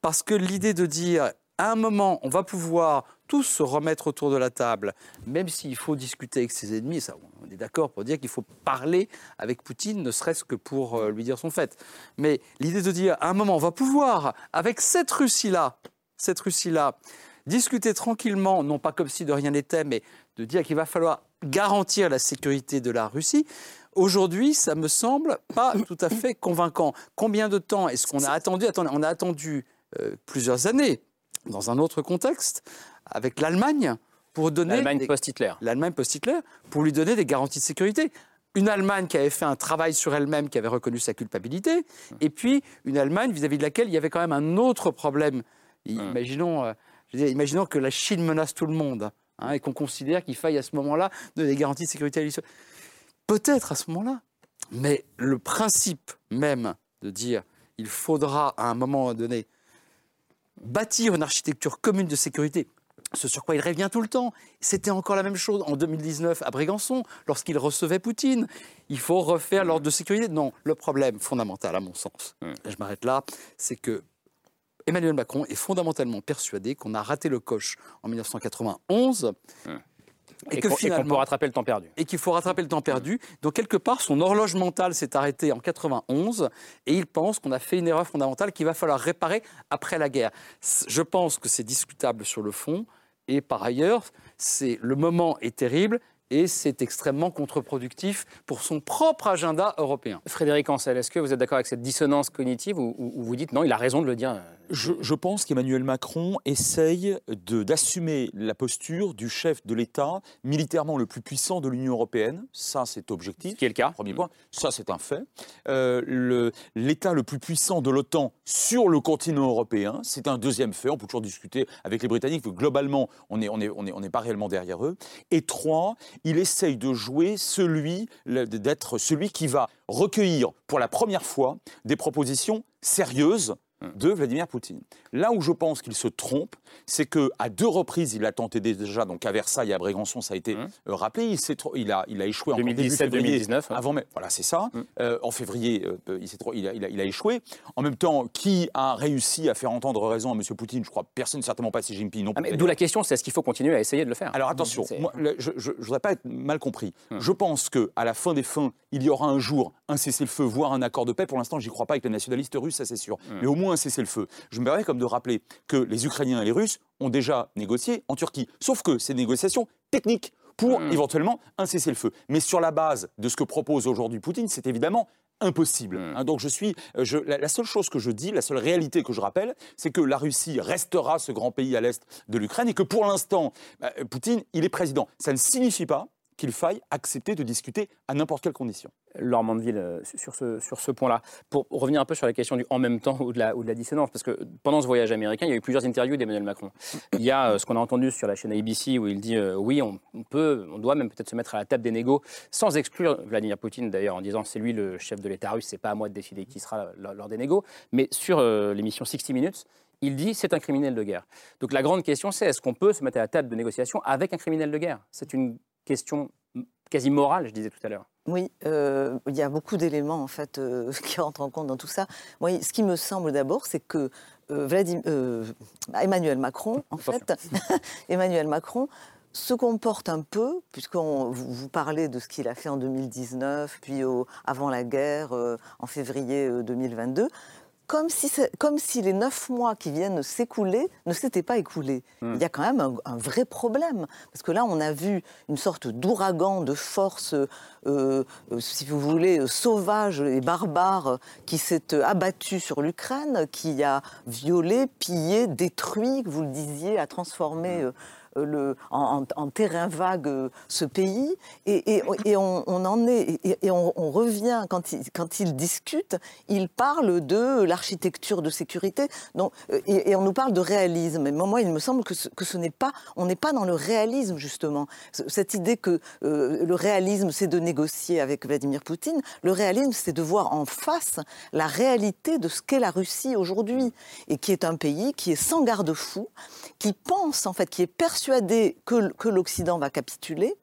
Speaker 9: Parce que l'idée de dire à un moment, on va pouvoir tous se remettre autour de la table, même s'il faut discuter avec ses ennemis. Ça, on est d'accord pour dire qu'il faut parler avec Poutine, ne serait-ce que pour euh, lui dire son fait. Mais l'idée de dire, à un moment, on va pouvoir, avec cette Russie-là, cette Russie-là, discuter tranquillement, non pas comme si de rien n'était, mais de dire qu'il va falloir garantir la sécurité de la Russie. Aujourd'hui, ça me semble pas tout à fait convaincant. Combien de temps est-ce qu'on a attendu? On a attendu euh, plusieurs années dans un autre contexte, avec l'Allemagne, pour donner...
Speaker 1: L'Allemagne post-Hitler.
Speaker 9: L'Allemagne post-Hitler, pour lui donner des garanties de sécurité. Une Allemagne qui avait fait un travail sur elle-même, qui avait reconnu sa culpabilité, et puis une Allemagne vis-à-vis de laquelle il y avait quand même un autre problème. Imaginons, euh, imaginons que la Chine menace tout le monde, hein, et qu'on considère qu'il faille à ce moment-là donner des garanties de sécurité à. Peut-être à ce moment-là, mais le principe même de dire il faudra à un moment donné bâtir une architecture commune de sécurité, ce sur quoi il revient tout le temps. C'était encore la même chose en 2019 à Brégançon, lorsqu'il recevait Poutine. Il faut refaire l'ordre de sécurité. Non, le problème fondamental, à mon sens, hmm. je m'arrête là, c'est que Emmanuel Macron est fondamentalement persuadé qu'on a raté le coche en 1991. Hmm.
Speaker 1: Et, que finalement, faut rattraper le temps perdu.
Speaker 9: Et qu'il faut rattraper le temps perdu. Donc quelque part, son horloge mentale s'est arrêtée en 91 et il pense qu'on a fait une erreur fondamentale qu'il va falloir réparer après la guerre. Je pense que c'est discutable sur le fond et par ailleurs, c'est le moment est terrible et c'est extrêmement contre-productif pour son propre agenda européen.
Speaker 1: Frédéric Ancel, est-ce que vous êtes d'accord avec cette dissonance cognitive ou, vous dites non, il a raison de le dire
Speaker 10: je, pense qu'Emmanuel Macron essaye d'assumer la posture du chef de l'État militairement le plus puissant de l'Union européenne. Ça, c'est objectif.
Speaker 1: Qui est le cas.
Speaker 10: Premier point. Ça, c'est un fait. Euh, L'État le, plus puissant de l'OTAN sur le continent européen, c'est un deuxième fait. On peut toujours discuter avec les Britanniques. Globalement, on n'est on est, on est, on pas réellement derrière eux. Et trois, il essaye de jouer celui, d'être celui qui va recueillir pour la première fois des propositions sérieuses de Vladimir Poutine. Là où je pense qu'il se trompe, c'est que à deux reprises, il a tenté déjà, donc à Versailles et à Brégançon, ça a été mmh. euh, rappelé, il, il, a, il a échoué en
Speaker 1: 2017-2019.
Speaker 10: Avant mai, voilà, c'est ça. Mmh. Euh, en février, euh, il, a, il, a, il, a, échoué. En même temps, qui a réussi à faire entendre raison à M. Poutine? Je crois personne, certainement pas Xi Jinping non
Speaker 1: ah, D'où la question, c'est est-ce qu'il faut continuer à essayer de le faire?
Speaker 10: Alors attention, moi, je ne voudrais pas être mal compris. Mmh. Je pense qu'à la fin des fins, il y aura un jour un cessez-le-feu, voire un accord de paix. Pour l'instant, j'y crois pas avec les nationalistes russes, ça c'est sûr. Mais au moins un cessez-le-feu. Je me permets comme de rappeler que les Ukrainiens et les Russes ont déjà négocié en Turquie. Sauf que ces négociations techniques pour mmh. éventuellement un cessez-le-feu. Mais sur la base de ce que propose aujourd'hui Poutine, c'est évidemment impossible. Mmh. Hein, donc je suis, euh, la, seule chose que je dis, la seule réalité que je rappelle, c'est que la Russie restera ce grand pays à l'est de l'Ukraine et que pour l'instant, bah, Poutine, il est président. Ça ne signifie pas qu'il faille accepter de discuter à n'importe quelle condition.
Speaker 1: Laure Mandeville, euh, sur ce, sur ce point-là, pour revenir un peu sur la question du en même temps ou de, la, ou de la dissonance, parce que pendant ce voyage américain, il y a eu plusieurs interviews d'Emmanuel Macron. Il y a euh, ce qu'on a entendu sur la chaîne ABC où il dit euh, oui, on, peut, on doit même peut-être se mettre à la table des négos, sans exclure Vladimir Poutine d'ailleurs, en disant c'est lui le chef de l'État russe, c'est pas à moi de décider qui sera lors des négos. Mais sur l'émission 60 Minutes, il dit c'est un criminel de guerre. Donc la grande question c'est est-ce qu'on peut se mettre à la table de négociation avec un criminel de guerre? C'est une question quasi morale, je disais tout à l'heure.
Speaker 11: Oui, euh, il y a beaucoup d'éléments en fait euh, qui rentrent en compte dans tout ça. Moi, ce qui me semble d'abord, c'est que euh, Emmanuel Macron, en fait, Emmanuel Macron se comporte un peu, puisqu'on vous, parlez de ce qu'il a fait en 2019, puis avant la guerre, en février 2022, comme si, comme si les neuf mois qui viennent s'écouler ne s'étaient pas écoulés. Hmm. Il y a quand même un, vrai problème. Parce que là, on a vu une sorte d'ouragan de force, euh, euh, si vous voulez, sauvage et barbare qui s'est abattu sur l'Ukraine, qui a violé, pillé, détruit, vous le disiez, a transformé. Hmm. Euh, euh, le, en, terrain vague euh, ce pays. Et, on, en est, et, on, revient, quand il, quand il discute, il parle de l'architecture de sécurité. Euh, et, on nous parle de réalisme. Et moi, il me semble que ce, n'est pas, on n'est pas dans le réalisme, justement. Cette idée que le réalisme, c'est de négocier avec Vladimir Poutine, le réalisme, c'est de voir en face la réalité de ce qu'est la Russie aujourd'hui. Et qui est un pays qui est sans garde-fou, qui pense, en fait, qui est persuadé persuadé que, que l'Occident va capituler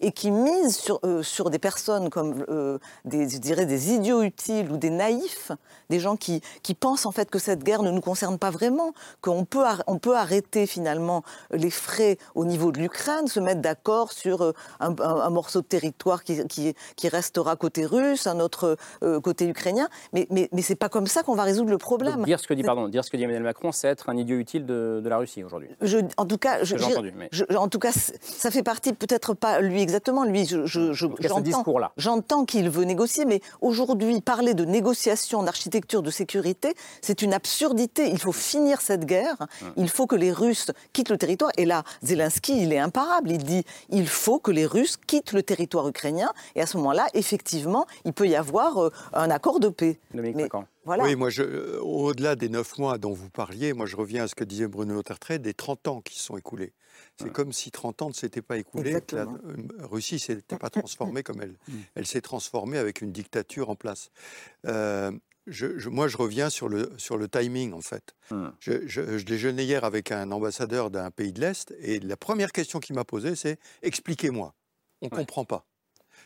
Speaker 11: et qui mise sur, euh, sur des personnes comme, euh, des, je dirais, des idiots utiles ou des naïfs, des gens qui, qui pensent en fait que cette guerre ne nous concerne pas vraiment, qu'on peut, on peut arrêter finalement les frais au niveau de l'Ukraine, se mettre d'accord sur euh, un, morceau de territoire qui, qui, qui, restera côté russe, un autre côté ukrainien, mais, mais, mais c'est pas comme ça qu'on va résoudre le problème.
Speaker 1: dire ce que dit, pardon, dire ce que dit Emmanuel Macron, c'est être un idiot utile de, de la Russie aujourd'hui.
Speaker 11: En tout cas, je, en tout cas, ça fait partie peut-être pas lui exactement. Lui, je, j'entends qu'il veut négocier, mais aujourd'hui, parler de négociation d'architecture de sécurité, c'est une absurdité. Il faut finir cette guerre. Il faut que les Russes quittent le territoire. Et là, Zelensky, il est imparable. Il dit il faut que les Russes quittent le territoire ukrainien. Et à ce moment-là, effectivement, il peut y avoir euh, un accord de paix.
Speaker 8: Oui, moi, euh, au-delà des neuf mois dont vous parliez, moi, je reviens à ce que disait Bruno Tertrais, des 30 ans qui se sont écoulés. C'est comme si 30 ans ne s'étaient pas écoulés, que la euh, Russie ne s'était pas transformée comme elle. Mm. Elle s'est transformée avec une dictature en place. Euh, je, moi, je reviens sur le, sur le timing, en fait. Mm. Je, je, déjeunais hier avec un ambassadeur d'un pays de l'Est, et la première question qu'il m'a posée, c'est expliquez-moi. On ne comprend pas.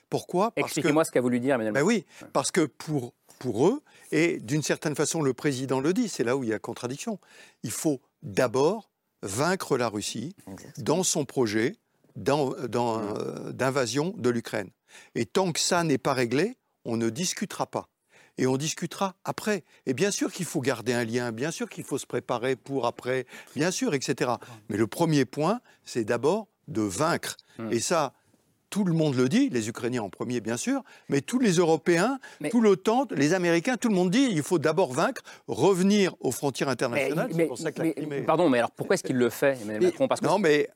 Speaker 8: Pourquoi?
Speaker 1: Expliquez-moi ce qu'a voulu dire
Speaker 8: Emmanuel ben oui, parce que pour, pour eux, et d'une certaine façon, le président le dit, c'est là où il y a contradiction. Il faut d'abord vaincre la Russie dans son projet d'invasion de l'Ukraine. Et tant que ça n'est pas réglé, on ne discutera pas. Et on discutera après. Et bien sûr qu'il faut garder un lien, bien sûr qu'il faut se préparer pour après, bien sûr, etc. Mais le premier point, c'est d'abord de vaincre. Mmh. Et ça, tout le monde le dit, les Ukrainiens en premier bien sûr, mais tous les Européens, tout l'OTAN, les Américains, tout le monde dit il faut d'abord vaincre, revenir aux frontières internationales.
Speaker 1: Mais, Pardon, mais alors pourquoi est-ce qu'il le fait
Speaker 8: Macron? Parce que Non, mais,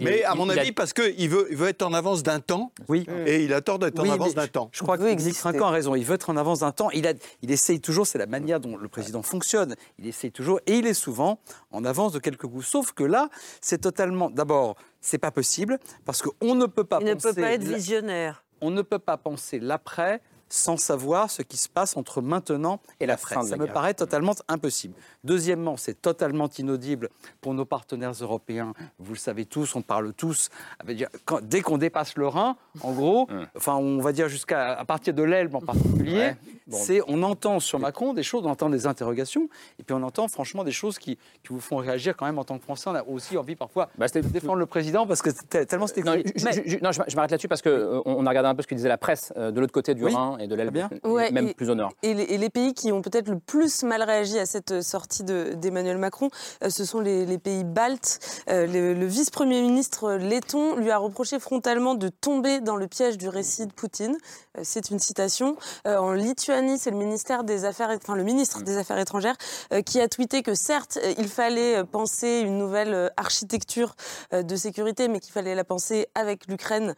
Speaker 8: mais à mon avis, parce qu'il veut, il veut être en avance d'un temps, oui. et il a tort d'être en avance d'un temps.
Speaker 9: Je crois que Trinquant a raison, il veut être en avance d'un temps, il, a, il essaye toujours, c'est la manière dont le président fonctionne, il essaye toujours, et il est souvent en avance de quelques coups. Sauf que là, c'est totalement, d'abord, c'est pas possible parce qu'on ne peut pas
Speaker 14: Il ne peut pas être visionnaire.
Speaker 9: On ne peut pas penser l'après sans savoir ce qui se passe entre maintenant et la fin. Ça me paraît totalement impossible. Deuxièmement, c'est totalement inaudible pour nos partenaires européens. Vous le savez tous, on parle tous. dès qu'on dépasse le Rhin, en gros, hum. enfin, on va dire jusqu'à à partir de l'Elbe en particulier, c'est on entend sur Macron des choses, on entend des interrogations, et puis on entend franchement des choses qui, qui vous font réagir quand même en tant que Français. On a aussi envie parfois bah, de défendre le président parce que tellement c'était.
Speaker 1: Non, je, m'arrête là-dessus parce qu'on euh, on a regardé un peu ce que disait la presse euh, de l'autre côté du Rhin et de l'Elbe, même plus au nord.
Speaker 13: Et les, et les pays qui ont peut-être le plus mal réagi à cette sortie d'Emmanuel Macron, euh, ce sont les, pays baltes. le, vice-premier ministre letton lui a reproché frontalement de tomber dans le piège du récit de Poutine. C'est une citation. en Lituanie, c'est le ministère des Affaires, enfin le ministre des Affaires étrangères, qui a tweeté que certes, il fallait penser une nouvelle architecture de sécurité, mais qu'il fallait la penser avec l'Ukraine,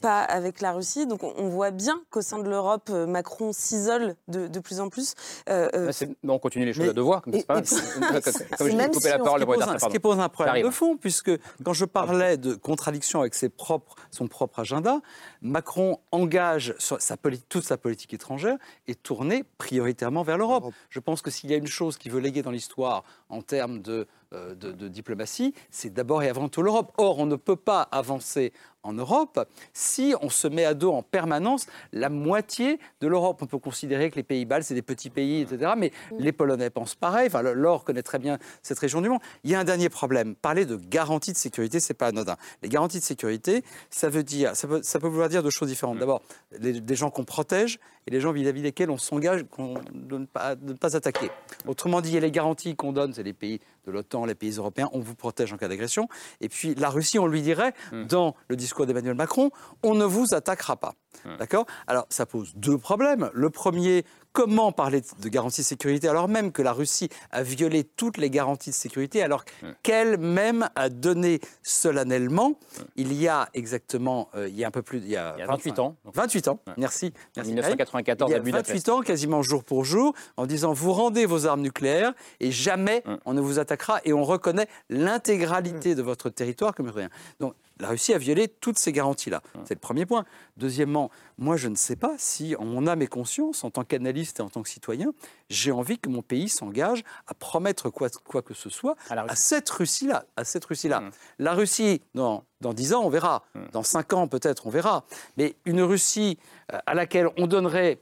Speaker 13: pas avec la Russie. Donc on voit bien qu'au sein de l'Europe, euh, Macron s'isole de, plus en plus.
Speaker 1: Euh, euh, on continue les choses à devoir, comme, pas, comme je coupé la parole,
Speaker 9: le Ce qui pose un problème de fond, puisque quand je parlais de contradiction avec ses propres, son propre agenda, Macron engage sa, toute sa politique étrangère et tournée prioritairement vers l'Europe. Je pense que s'il y a une chose qu'il veut léguer dans l'histoire en termes de euh, de, diplomatie, c'est d'abord et avant tout l'Europe. Or, on ne peut pas avancer en Europe si on se met à dos en permanence la moitié de l'Europe. On peut considérer que les pays baltes, c'est des petits pays, etc. Mais les Polonais pensent pareil. Enfin, l'Or connaît très bien cette région du monde. Il y a un dernier problème. Parler de garantie de sécurité, c'est pas anodin. Les garanties de sécurité, ça veut dire, ça peut, ça peut vouloir dire deux choses différentes. D'abord, des gens qu'on protège et les gens vis-à-vis desquels on s'engage de, ne pas, de ne pas attaquer. Autrement dit, il y a les garanties qu'on donne, c'est les pays de l'OTAN, les pays européens, on vous protège en cas d'agression. Et puis la Russie, on lui dirait, hmm. dans le discours d'Emmanuel Macron, on ne vous attaquera pas. D'accord? Alors ça pose deux problèmes. Le premier, Comment parler de garantie de sécurité alors même que la Russie a violé toutes les garanties de sécurité, alors qu'elle même a donné solennellement, il y a exactement, euh, il y a un peu plus, il y a,
Speaker 1: 28 ans.
Speaker 9: 28 ans, merci.
Speaker 1: merci 1994,
Speaker 9: il y a 28 ans, quasiment jour pour jour, en disant vous rendez vos armes nucléaires et jamais on ne vous attaquera et on reconnaît l'intégralité de votre territoire comme rien. Donc la Russie a violé toutes ces garanties-là. C'est le premier point. Deuxièmement, moi, je ne sais pas si, en mon âme et conscience, en tant qu'analyste et en tant que citoyen, j'ai envie que mon pays s'engage à promettre quoi, quoi, que ce soit à, cette Russie-là. À cette Russie-là. Mmh. La Russie, dans, dans 10 ans, on verra. Mmh. Dans 5 ans, peut-être, on verra. Mais une Russie euh, à laquelle on donnerait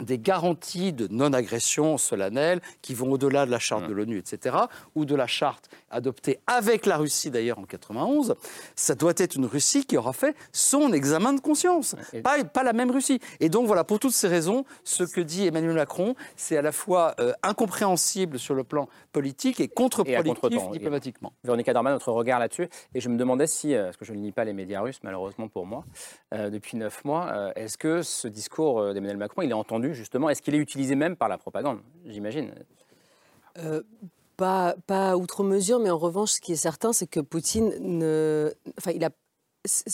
Speaker 9: des garanties de non-agression solennelle qui vont au-delà de la charte de l'ONU, etc., ou de la charte adoptée avec la Russie d'ailleurs en 91, ça doit être une Russie qui aura fait son examen de conscience, pas, pas, la même Russie. Et donc voilà, pour toutes ces raisons, ce que dit Emmanuel Macron, c'est à la fois euh, incompréhensible sur le plan politique et contre-productif diplomatiquement.
Speaker 1: Véronique Dorman, notre regard là-dessus, et je me demandais si, euh, parce que je ne lis pas les médias russes malheureusement pour moi, euh, depuis neuf mois, est-ce que ce discours d'Emmanuel Macron, il est entendu justement Est-ce qu'il est utilisé même par la propagande, j'imagine?
Speaker 12: Euh, pas, pas outre mesure, mais en revanche, ce qui est certain, c'est que Poutine ne. Enfin, il a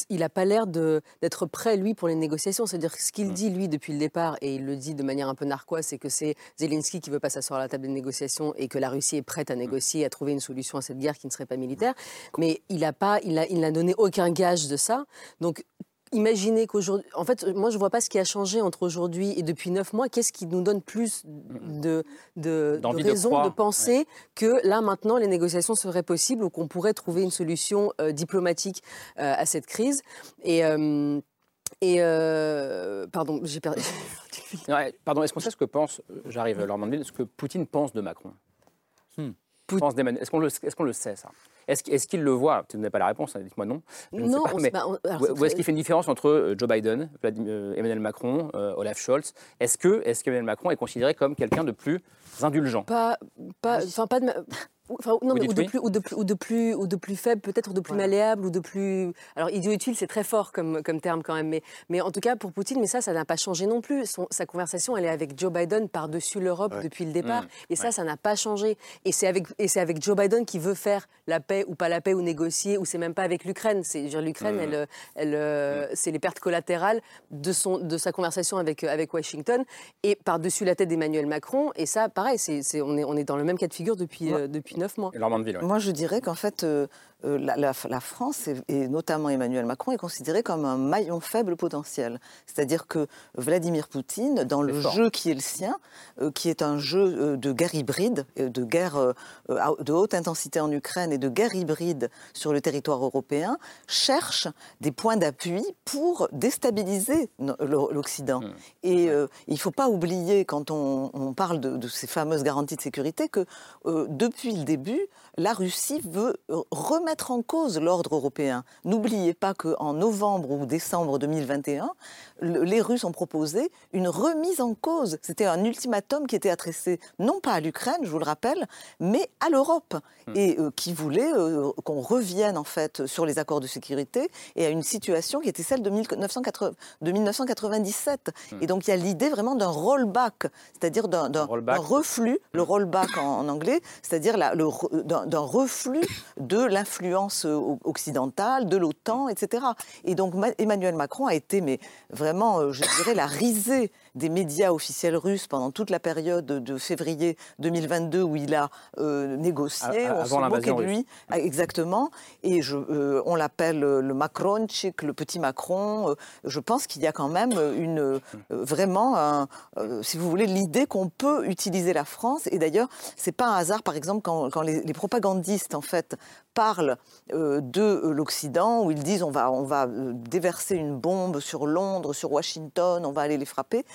Speaker 12: il n'a pas l'air d'être prêt, lui, pour les négociations. C'est-à-dire que ce qu'il mm. dit, lui, depuis le départ, et il le dit de manière un peu narquoise, c'est que c'est Zelensky qui veut pas s'asseoir à la table des négociations et que la Russie est prête à mm. négocier, à trouver une solution à cette guerre qui ne serait pas militaire. Mais il n'a pas, il, a, il n'a donné aucun gage de ça. Donc Imaginez qu'aujourd'hui, en fait, moi je ne vois pas ce qui a changé entre aujourd'hui et depuis neuf mois. Qu'est-ce qui nous donne plus de, de, de raisons de, penser que là maintenant les négociations seraient possibles ou qu'on pourrait trouver une solution euh, diplomatique euh, à cette crise Et, euh, et pardon, j'ai perdu.
Speaker 1: pardon, est-ce qu'on sait ce que pense, j'arrive à leur demander, ce que Poutine pense de Macron?
Speaker 9: Hmm.
Speaker 1: Est-ce qu'on le, est sait, ça? Est-ce qu'il le voit? Vous n'avez pas la réponse, hein, dites-moi non.
Speaker 12: non,
Speaker 1: mais Ou est-ce qu'il fait une différence entre euh, Joe Biden, euh, Emmanuel Macron, euh, Olaf Scholz? Est-ce que est qu'Emmanuel Macron est considéré comme quelqu'un de plus indulgent?
Speaker 12: Pas, pas, pas de, non, mais, ou, de plus, ou, de plus, ou, de plus, ou de plus faible, peut-être, ou de plus malléable, ou de plus. Alors, idiot utile, c'est très fort comme, comme terme quand même. Mais, mais en tout cas, pour Poutine, mais ça, ça n'a pas changé non plus. sa conversation, elle est avec Joe Biden par-dessus l'Europe depuis le départ. Mmh. Et ça, ça n'a pas changé. Et c'est avec, et avec Joe Biden qui veut faire la paix ou pas la paix, ou négocier, ou c'est même pas avec l'Ukraine. C'est l'Ukraine, mmh. elle, elle, euh, mmh. c'est les pertes collatérales de, son, de sa conversation avec, avec Washington. Et par-dessus la tête d'Emmanuel Macron. Et ça, pareil, c'est on, est, on est dans le même cas de figure depuis, euh, depuis mois.
Speaker 11: Moi, je dirais qu'en fait, euh, euh, la, France, et, notamment Emmanuel Macron, est considéré comme un maillon faible potentiel. C'est-à-dire que Vladimir Poutine, dans le jeu qui est le sien, euh, qui est un jeu euh, de guerre hybride, de guerre de haute intensité en Ukraine et de guerre hybride sur le territoire européen, cherche des points d'appui pour déstabiliser l'Occident. Mmh. Et il ne faut pas oublier, quand on, parle de, de, ces fameuses garanties de sécurité, que depuis le début, la Russie veut remettre mettre en cause l'ordre européen. N'oubliez pas qu'en novembre ou décembre 2021, les Russes ont proposé une remise en cause. C'était un ultimatum qui était adressé non pas à l'Ukraine, je vous le rappelle, mais à l'Europe hmm. et euh, qui voulait euh, qu'on revienne en fait sur les accords de sécurité et à une situation qui était celle de, 1997. Hmm. Et donc il y a l'idée vraiment d'un rollback, c'est-à-dire d'un reflux, le rollback en, anglais, c'est-à-dire d'un reflux de l'influence l'influence euh, occidentale, de l'OTAN, etc. Et donc Emmanuel Macron a été, mais vraiment, euh, je dirais, la risée des médias officiels russes pendant toute la période de février 2022 où il a euh, négocié,
Speaker 1: on se moquait de lui,
Speaker 11: exactement. Et je, on l'appelle le Macronchik, le petit Macron. je pense qu'il y a quand même une, vraiment, un, si vous voulez, l'idée qu'on peut utiliser la France. Et d'ailleurs, c'est pas un hasard, par exemple, quand, quand les, les propagandistes en fait parlent euh, de euh, l'Occident, où ils disent on va, on va euh, déverser une bombe sur Londres, sur Washington, on va aller les frapper,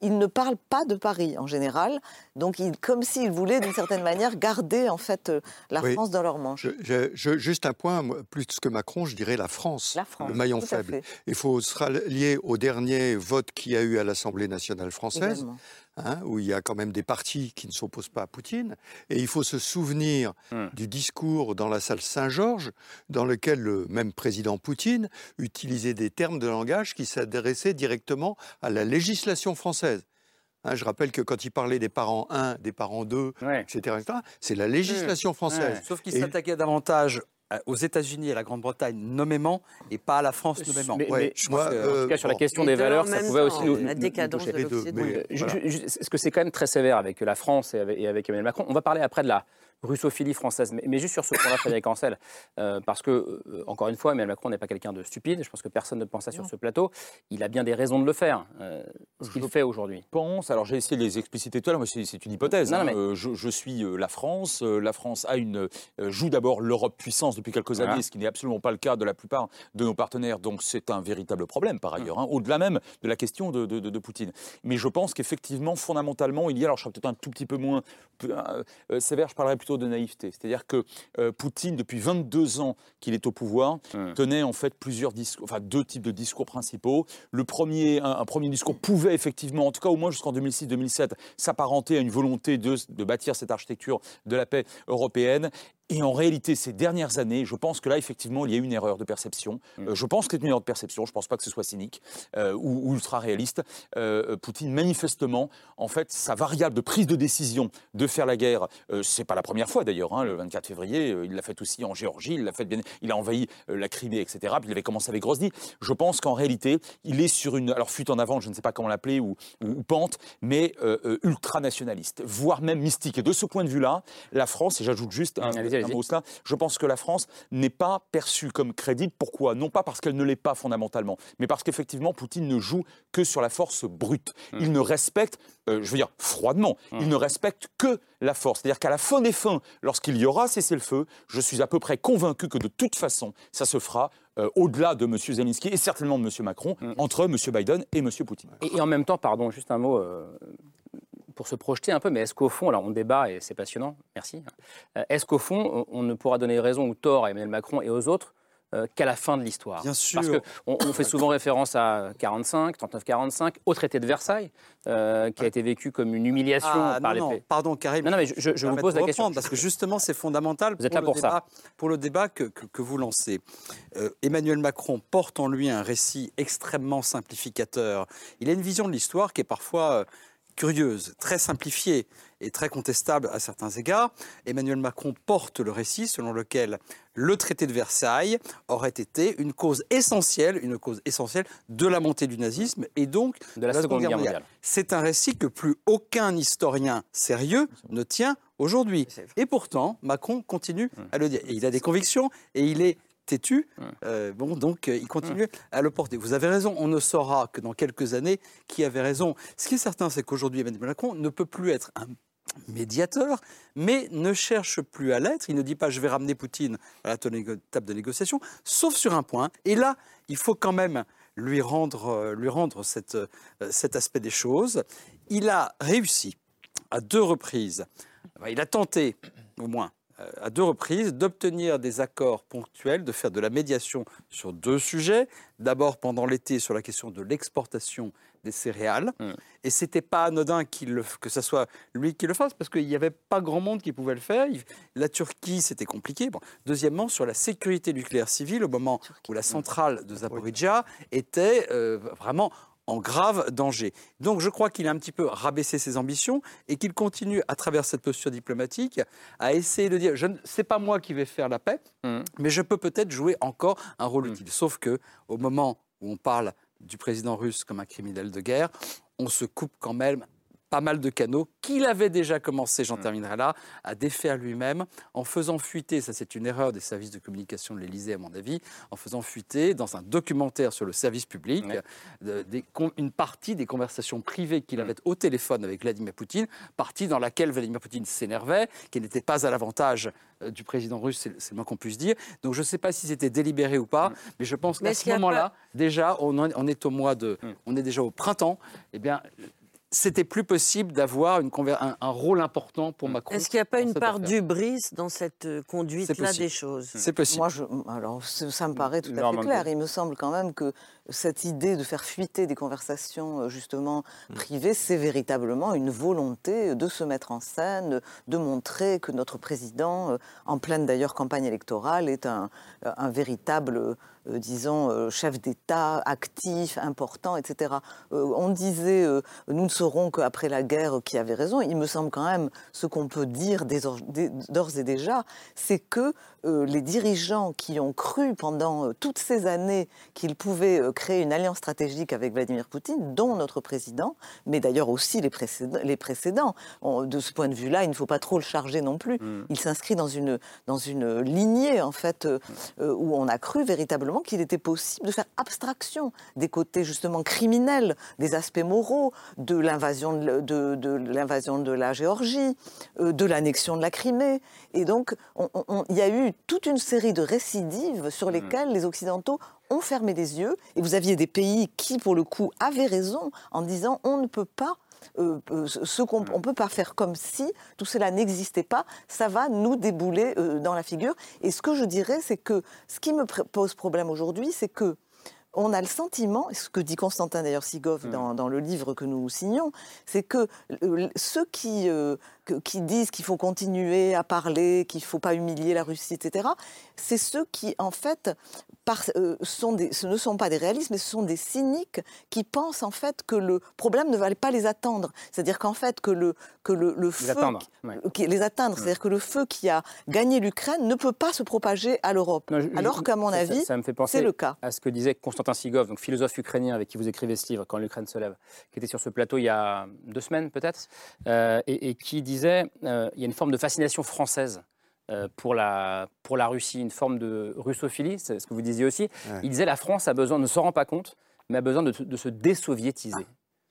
Speaker 11: ils ne parlent pas de Paris en général. Donc, comme s'ils voulaient, d'une certaine manière, garder en fait la France dans leur manche.
Speaker 8: juste un point, plus que Macron, je dirais la France, le maillon faible. Il faut se rallier au dernier vote qu'il y a eu à l'Assemblée nationale française. Hein, où il y a quand même des partis qui ne s'opposent pas à Poutine. Et il faut se souvenir hmm. du discours dans la salle Saint-Georges, dans lequel le même président Poutine utilisait des termes de langage qui s'adressaient directement à la législation française. Hein, je rappelle que quand il parlait des parents 1, des parents 2, etc., c'est la législation française.
Speaker 9: Sauf qu'il s'attaquait davantage aux États-Unis et à la Grande-Bretagne nommément et pas à la France nommément.
Speaker 1: Mais, moi, en tout cas, sur la question des valeurs, ça pouvait aussi nous. La décadence de Est-ce que c'est quand même très sévère avec la France et avec Emmanuel Macron? On va parler après de la russophilie française. Mais, juste sur ce point-là, Frédéric Ancel, euh, parce que, euh, encore une fois, Emmanuel Macron n'est pas quelqu'un de stupide, je pense que personne ne pense ça sur ce plateau, il a bien des raisons de le faire, euh, ce qu'il fait aujourd'hui.
Speaker 10: pense, alors j'ai essayé de les expliciter tout à l'heure, mais c'est une hypothèse. Hein. je, suis la France, la France a une, joue d'abord l'Europe puissance depuis quelques années, ce qui n'est absolument pas le cas de la plupart de nos partenaires, donc c'est un véritable problème par ailleurs, hein, au-delà même de la question de, de, Poutine. Mais je pense qu'effectivement, fondamentalement, il y a, alors je serai peut-être un tout petit peu moins sévère, je parlerai plutôt de naïveté. C'est-à-dire que euh, Poutine, depuis 22 ans qu'il est au pouvoir, tenait en fait plusieurs discours, enfin deux types de discours principaux. Le premier, un, premier discours pouvait effectivement, en tout cas au moins jusqu'en 2006-2007, s'apparenter à une volonté de, de bâtir cette architecture de la paix européenne. Et en réalité, ces dernières années, je pense que là, effectivement, il y a une erreur de perception. Mm. Euh, je pense que c'est une erreur de perception. Je ne pense pas que ce soit cynique euh, ou, ultra réaliste. Euh, Poutine, manifestement, en fait, sa variable de prise de décision de faire la guerre, c'est pas la première fois d'ailleurs. Hein, le 24 février, il l'a fait aussi en Géorgie. Il l'a fait bien. Il a envahi la Crimée, etc. Puis il avait commencé avec Grozny. Je pense qu'en réalité, il est sur une alors fuite en avant, je ne sais pas comment l'appeler ou, ou, pente, mais ultra nationaliste, voire même mystique. Et de ce point de vue-là, la France, et j'ajoute juste un, je pense que la France n'est pas perçue comme crédible. Pourquoi? Non pas parce qu'elle ne l'est pas fondamentalement, mais parce qu'effectivement, Poutine ne joue que sur la force brute. Hmm. Il ne respecte, euh, je veux dire froidement, il hmm. ne respecte que la force. C'est-à-dire qu'à la fin des fins, lorsqu'il y aura cessez-le-feu, je suis à peu près convaincu que de toute façon, ça se fera euh, au-delà de M. Zelensky et certainement de M. Macron, hmm. entre M. Biden et M. Poutine.
Speaker 1: Et, en même temps, pardon, juste un mot, euh, pour se projeter un peu, mais est-ce qu'au fond, alors on débat et c'est passionnant, merci, est-ce qu'au fond, on, ne pourra donner raison ou tort à Emmanuel Macron et aux autres euh, qu'à la fin de l'histoire?
Speaker 9: Bien sûr.
Speaker 1: Parce qu'on on fait souvent référence à 45, 39-45, au traité de Versailles, euh, qui a été vécu comme une humiliation
Speaker 9: ah,
Speaker 1: par
Speaker 9: non,
Speaker 1: les
Speaker 9: Pardon, Karim.
Speaker 1: Non, non mais je, vous pose la question.
Speaker 9: Parce que justement, c'est fondamental
Speaker 1: vous êtes là pour,
Speaker 9: le débat,
Speaker 1: ça.
Speaker 9: pour le débat que, que, vous lancez. Euh, Emmanuel Macron porte en lui un récit extrêmement simplificateur. Il a une vision de l'histoire qui est parfois curieuse, très simplifiée et très contestable à certains égards. Emmanuel Macron porte le récit selon lequel le traité de Versailles aurait été une cause essentielle, une cause essentielle de la montée du nazisme et donc
Speaker 1: de la, Seconde Guerre mondiale.
Speaker 9: C'est un récit que plus aucun historien sérieux ne tient aujourd'hui. Et pourtant, Macron continue à le dire. Et il a des convictions et il est têtu. Euh, bon, donc euh, il continue à le porter. Vous avez raison, on ne saura que dans quelques années qui avait raison. Ce qui est certain, c'est qu'aujourd'hui, Emmanuel Macron ne peut plus être un médiateur, mais ne cherche plus à l'être. Il ne dit pas je vais ramener Poutine à la table de négociation, sauf sur un point. Et là, il faut quand même lui rendre, euh, lui rendre cette, cet aspect des choses. Il a réussi à deux reprises. Il a tenté, au moins, euh, à deux reprises d'obtenir des accords ponctuels, de faire de la médiation sur deux sujets. D'abord pendant l'été sur la question de l'exportation des céréales. Mm. Et c'était pas anodin le, que ce soit lui qui le fasse, parce qu'il n'y avait pas grand monde qui pouvait le faire. La Turquie, c'était compliqué. Bon. Deuxièmement, sur la sécurité nucléaire civile, au moment où la centrale de Zaporizhia était euh, vraiment en grave danger. Donc je crois qu'il a un petit peu rabaissé ses ambitions et qu'il continue à travers cette posture diplomatique à essayer de dire, je ne sais pas moi qui vais faire la paix, mmh. mais je peux peut-être jouer encore un rôle mmh. utile. Sauf que au moment où on parle du président russe comme un criminel de guerre, on se coupe quand même pas mal de canaux qu'il avait déjà commencé, j'en mm. terminerai là, à défaire lui-même en faisant fuiter, ça c'est une erreur des services de communication de l'Élysée à mon avis, en faisant fuiter dans un documentaire sur le service public une partie des conversations privées qu'il mm. avait au téléphone avec Vladimir Poutine, partie dans laquelle Vladimir Poutine s'énervait, qui n'était pas à l'avantage euh, du président russe, c'est le moins qu'on puisse dire. Donc je ne sais pas si c'était délibéré ou pas, mm. mais je pense qu'à ce moment-là, déjà, on, on, est au mois de, on est déjà au printemps, eh bien c'était plus possible d'avoir un, un, rôle important pour Macron.
Speaker 14: Est-ce qu'il n'y a pas une part d'ubris dans cette euh, conduite-là des choses?
Speaker 9: C'est possible.
Speaker 11: Moi, je, alors, ça me paraît tout à fait clair. Il me semble quand même que cette idée de faire fuiter des conversations euh, justement mm. privées, c'est véritablement une volonté de se mettre en scène, de montrer que notre président, euh, en pleine d'ailleurs campagne électorale, est un, un véritable euh, disons, euh, chef d'État actif, important, etc. Euh, on disait, nous ne saurons qu'après la guerre qui avait raison. Il me semble quand même, ce qu'on peut dire d'ores et déjà, c'est que les dirigeants qui ont cru pendant toutes ces années qu'ils pouvaient créer une alliance stratégique avec Vladimir Poutine, dont notre président, mais d'ailleurs aussi les précédents, les précédents de ce point de vue-là, il ne faut pas trop le charger non plus. Mm. Il s'inscrit dans une, dans une lignée, en fait, où on a cru véritablement qu'il était possible de faire abstraction des côtés justement criminels, des aspects moraux, de l'invasion de, l'invasion de la Géorgie, euh, de l'annexion de la Crimée. Et donc, il y a eu toute une série de récidives sur mmh. lesquelles les Occidentaux ont fermé les yeux. Et vous aviez des pays qui, pour le coup, avaient raison en disant on ne peut pas euh, euh, ce qu'on ne peut pas faire comme si tout cela n'existait pas, ça va nous débouler euh, dans la figure. Et ce que je dirais, c'est que ce qui me pose problème aujourd'hui, c'est que on a le sentiment, ce que dit Constantin d'ailleurs Sigov dans, dans, le livre que nous signons, c'est que ceux qui, qui disent qu'il faut continuer à parler, qu'il ne faut pas humilier la Russie, etc., c'est ceux qui, en fait, euh, sont des, ce ne sont pas des réalistes, mais ce sont des cyniques qui pensent, en fait, que le problème ne va pas les attendre. C'est-à-dire qu'en fait, que le, que le, le feu... Les
Speaker 1: atteindre.
Speaker 11: les atteindre. C'est-à-dire que le feu qui a gagné l'Ukraine ne peut pas se propager à l'Europe. Alors qu'à mon avis, c'est le cas.
Speaker 1: À ce que disait Constantin Sigov, donc philosophe ukrainien avec qui vous écrivez ce livre, Quand l'Ukraine se lève, qui était sur ce plateau il y a deux semaines peut-être, euh, et, et qui disait euh, il y a une forme de fascination française euh, pour, la, pour la Russie, une forme de russophilie, c'est ce que vous disiez aussi. Il disait la France a besoin, ne s'en rend pas compte, mais a besoin de, se désoviétiser.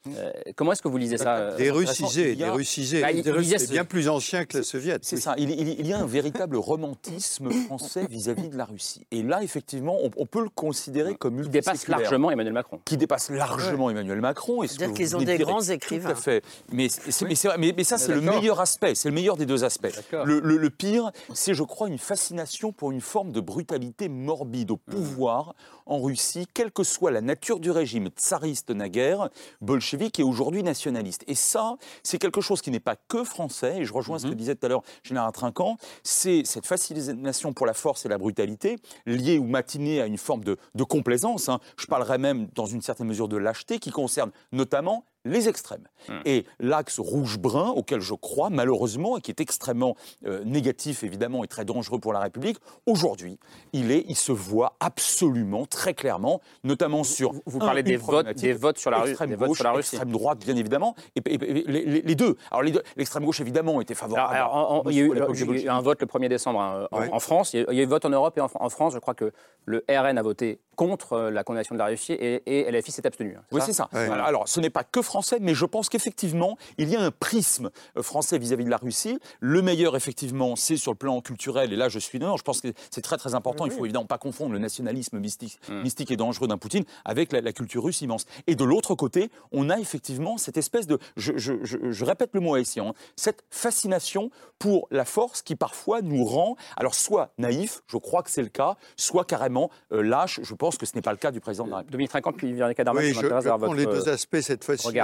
Speaker 1: Euh, comment est-ce que vous lisez ça euh,
Speaker 8: Des russisés, des russisés.
Speaker 1: Bah,
Speaker 8: c'est
Speaker 1: ce-
Speaker 8: bien plus ancien que le soviet.
Speaker 10: C'est ça, il, il- il y a un véritable romantisme français vis-à-vis de la Russie. Et là, effectivement, on, on peut le considérer comme
Speaker 1: Qui dépasse largement Emmanuel Macron.
Speaker 10: Qui dépasse largement Emmanuel Macron.
Speaker 14: C'est-à-dire qu'ils ont des grands
Speaker 10: Tout
Speaker 14: écrivains.
Speaker 10: à fait. Mais, c'est- mais c'est vrai, mais- mais ça, c'est le meilleur aspect. C'est le meilleur des deux aspects.
Speaker 1: D'accord.
Speaker 10: Le, le- le pire, c'est, je crois, une fascination pour une forme de brutalité morbide au pouvoir en Russie, quelle que soit la nature du régime, tsariste naguère, bolchevique et aujourd'hui nationaliste. Et ça, c'est quelque chose qui n'est pas que français, et je rejoins ce que disait tout à l'heure Général Trinquant, c'est cette fascination pour la force et la brutalité, liée ou matinée à une forme de, de complaisance. hein. Je parlerais même, dans une certaine mesure, de lâcheté, qui concerne notamment les extrêmes. Et l'axe rouge-brun, auquel je crois, malheureusement, et qui est extrêmement euh, négatif, évidemment, et très dangereux pour la République, aujourd'hui, il, est, il se voit absolument, très clairement, notamment sur.
Speaker 1: vous
Speaker 10: un,
Speaker 1: parlez
Speaker 10: une
Speaker 1: des votes- des votes sur la
Speaker 10: extrême
Speaker 1: des votes
Speaker 10: gauche,
Speaker 1: sur la Russie.
Speaker 10: extrême droite, bien évidemment, et, et- et les, les- les deux. Alors, les deux- l'extrême gauche, évidemment, était favorable.
Speaker 1: Alors, alors, en- en-
Speaker 10: à
Speaker 1: il y a eu, il y a un vote le 1er décembre hein, en,
Speaker 10: Ouais.
Speaker 1: en France. Il y, a, eu vote en Europe et en, en France. Je crois que le RN a voté contre euh, la condamnation de la Russie et, et LFI s'est abstenu. hein,
Speaker 10: Oui, c'est ça. Alors, alors, ce n'est pas que français, mais je pense qu'effectivement, il y a un prisme euh, français vis-à-vis de la Russie. Le meilleur, effectivement, c'est sur le plan culturel, et là, je suis d'accord. Je pense que c'est très, très important. Il faut évidemment pas confondre le nationalisme mystique, mystique et dangereux d'un Poutine avec la, la culture russe immense. Et de l'autre côté, on a effectivement cette espèce de, je, je- je- je répète le mot haïtien, hein, cette fascination pour la force qui parfois nous rend, alors soit naïf, je crois que c'est le cas, soit carrément euh, lâche. Je pense que ce n'est pas le cas du président de la République.
Speaker 1: Dominique Trinquant, puis Véronique Adarman,
Speaker 8: Oui, je, je prends les
Speaker 1: votre,
Speaker 8: deux
Speaker 1: euh,
Speaker 8: aspects, cette
Speaker 1: regard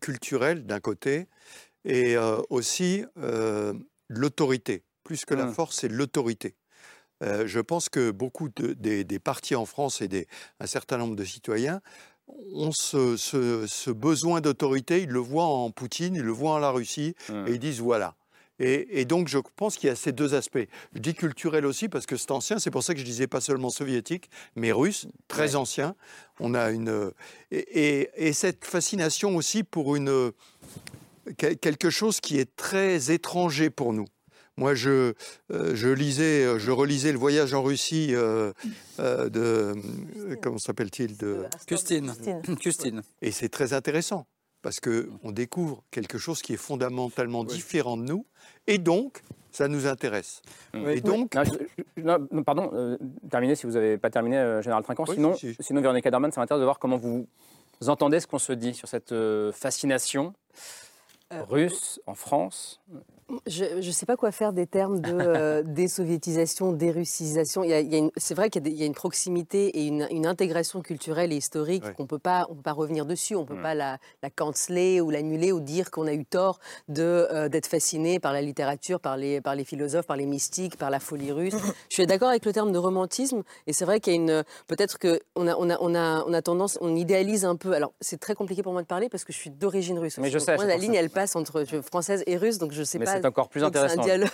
Speaker 8: culturelle d'un côté et euh, aussi euh, l'autorité. Plus que la
Speaker 1: Mm.
Speaker 8: force, c'est l'autorité. Euh, je pense que beaucoup de- des, des partis en France et des, un certain nombre de citoyens ont ce, ce- ce besoin d'autorité. Ils le voient en Poutine, ils le voient en la Russie
Speaker 1: Mm.
Speaker 8: et ils disent voilà. Et, et donc, je pense qu'il y a ces deux aspects. Je dis culturel aussi parce que c'est ancien, c'est pour ça que je disais pas seulement soviétique, mais russe, très ancien. On a une. Et, et- et cette fascination aussi pour une, quel- quelque chose qui est très étranger pour nous. Moi, je, euh, je lisais, je relisais le voyage en Russie euh, euh, de. euh, Comment s'appelle-t-il de...
Speaker 9: Custine. Custine.
Speaker 8: Et c'est très intéressant parce qu'on découvre quelque chose qui est fondamentalement différent de nous et donc ça nous intéresse. Et donc,
Speaker 1: Non, je- je- non, non, pardon, euh, terminez si vous n'avez pas terminé, euh, Général Trinquant.
Speaker 8: Oui,
Speaker 1: sinon,
Speaker 8: si, si.
Speaker 1: sinon, Véronique Adarman, ça m'intéresse de voir comment vous entendez ce qu'on se dit sur cette euh, fascination
Speaker 12: Euh,
Speaker 1: russe en France.
Speaker 12: Je ne sais pas quoi faire des termes de euh, désoviétisation, dérussisation. C'est vrai qu'il y, a y une proximité et une, une intégration culturelle et historique qu'on ne peut pas revenir dessus. On ne peut
Speaker 19: Mm.
Speaker 12: pas la, la canceller ou l'annuler ou dire qu'on a eu tort euh, d'être fasciné par la littérature, par les, par les philosophes, par les mystiques, par la folie russe. Je suis d'accord avec le terme de romantisme et c'est vrai qu'il y a une. Peut-être qu'on a, on a, on a, on a tendance, on idéalise un peu. Alors c'est très compliqué pour moi de parler parce que je suis d'origine russe.
Speaker 1: Mais je sais,
Speaker 12: moi, la ligne,
Speaker 1: ça.
Speaker 12: elle passe entre je- française et russe, donc je sais
Speaker 1: Mais
Speaker 12: pas.
Speaker 1: C'est encore plus
Speaker 12: donc c'est un
Speaker 1: intéressant.
Speaker 12: dialogue.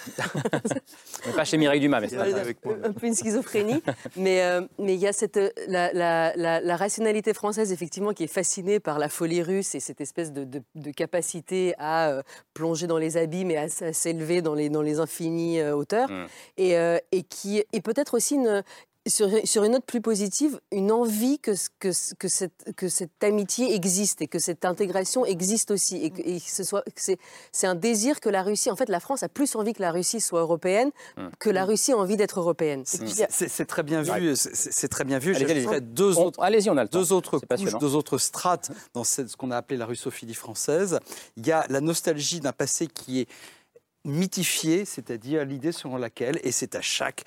Speaker 1: Pas chez Mireille Dumas, mais c'est intéressant.
Speaker 12: un peu une schizophrénie. mais euh, mais il y a cette, euh, la, la- la- la rationalité française, effectivement, qui est fascinée par la folie russe et cette espèce de, de- de capacité à euh, plonger dans les abîmes et à, s'élever dans les, dans les infinies hauteurs.
Speaker 1: Mm.
Speaker 12: Et, euh, et qui est peut-être aussi une. Sur, sur une note plus positive, une envie que, ce- que, ce- que, cette, que cette amitié existe et que cette intégration existe aussi. Et que, et que ce soit, que c'est, c'est un désir que la Russie, en fait, la France a plus envie que la Russie soit européenne que la Russie a envie d'être européenne. A-
Speaker 9: C'est c'est très bien vu. c'est- C'est c'est très bien vu.
Speaker 1: Allez-y.
Speaker 9: deux
Speaker 1: On-
Speaker 9: autres,
Speaker 1: allez-y, on a le temps.
Speaker 9: deux autres
Speaker 1: C'est
Speaker 9: couches,
Speaker 1: passionnant.
Speaker 9: deux autres strates dans ce qu'on a appelé la russophilie française. Il y a la nostalgie d'un passé qui est mythifié, c'est-à-dire l'idée selon laquelle, et c'est à chaque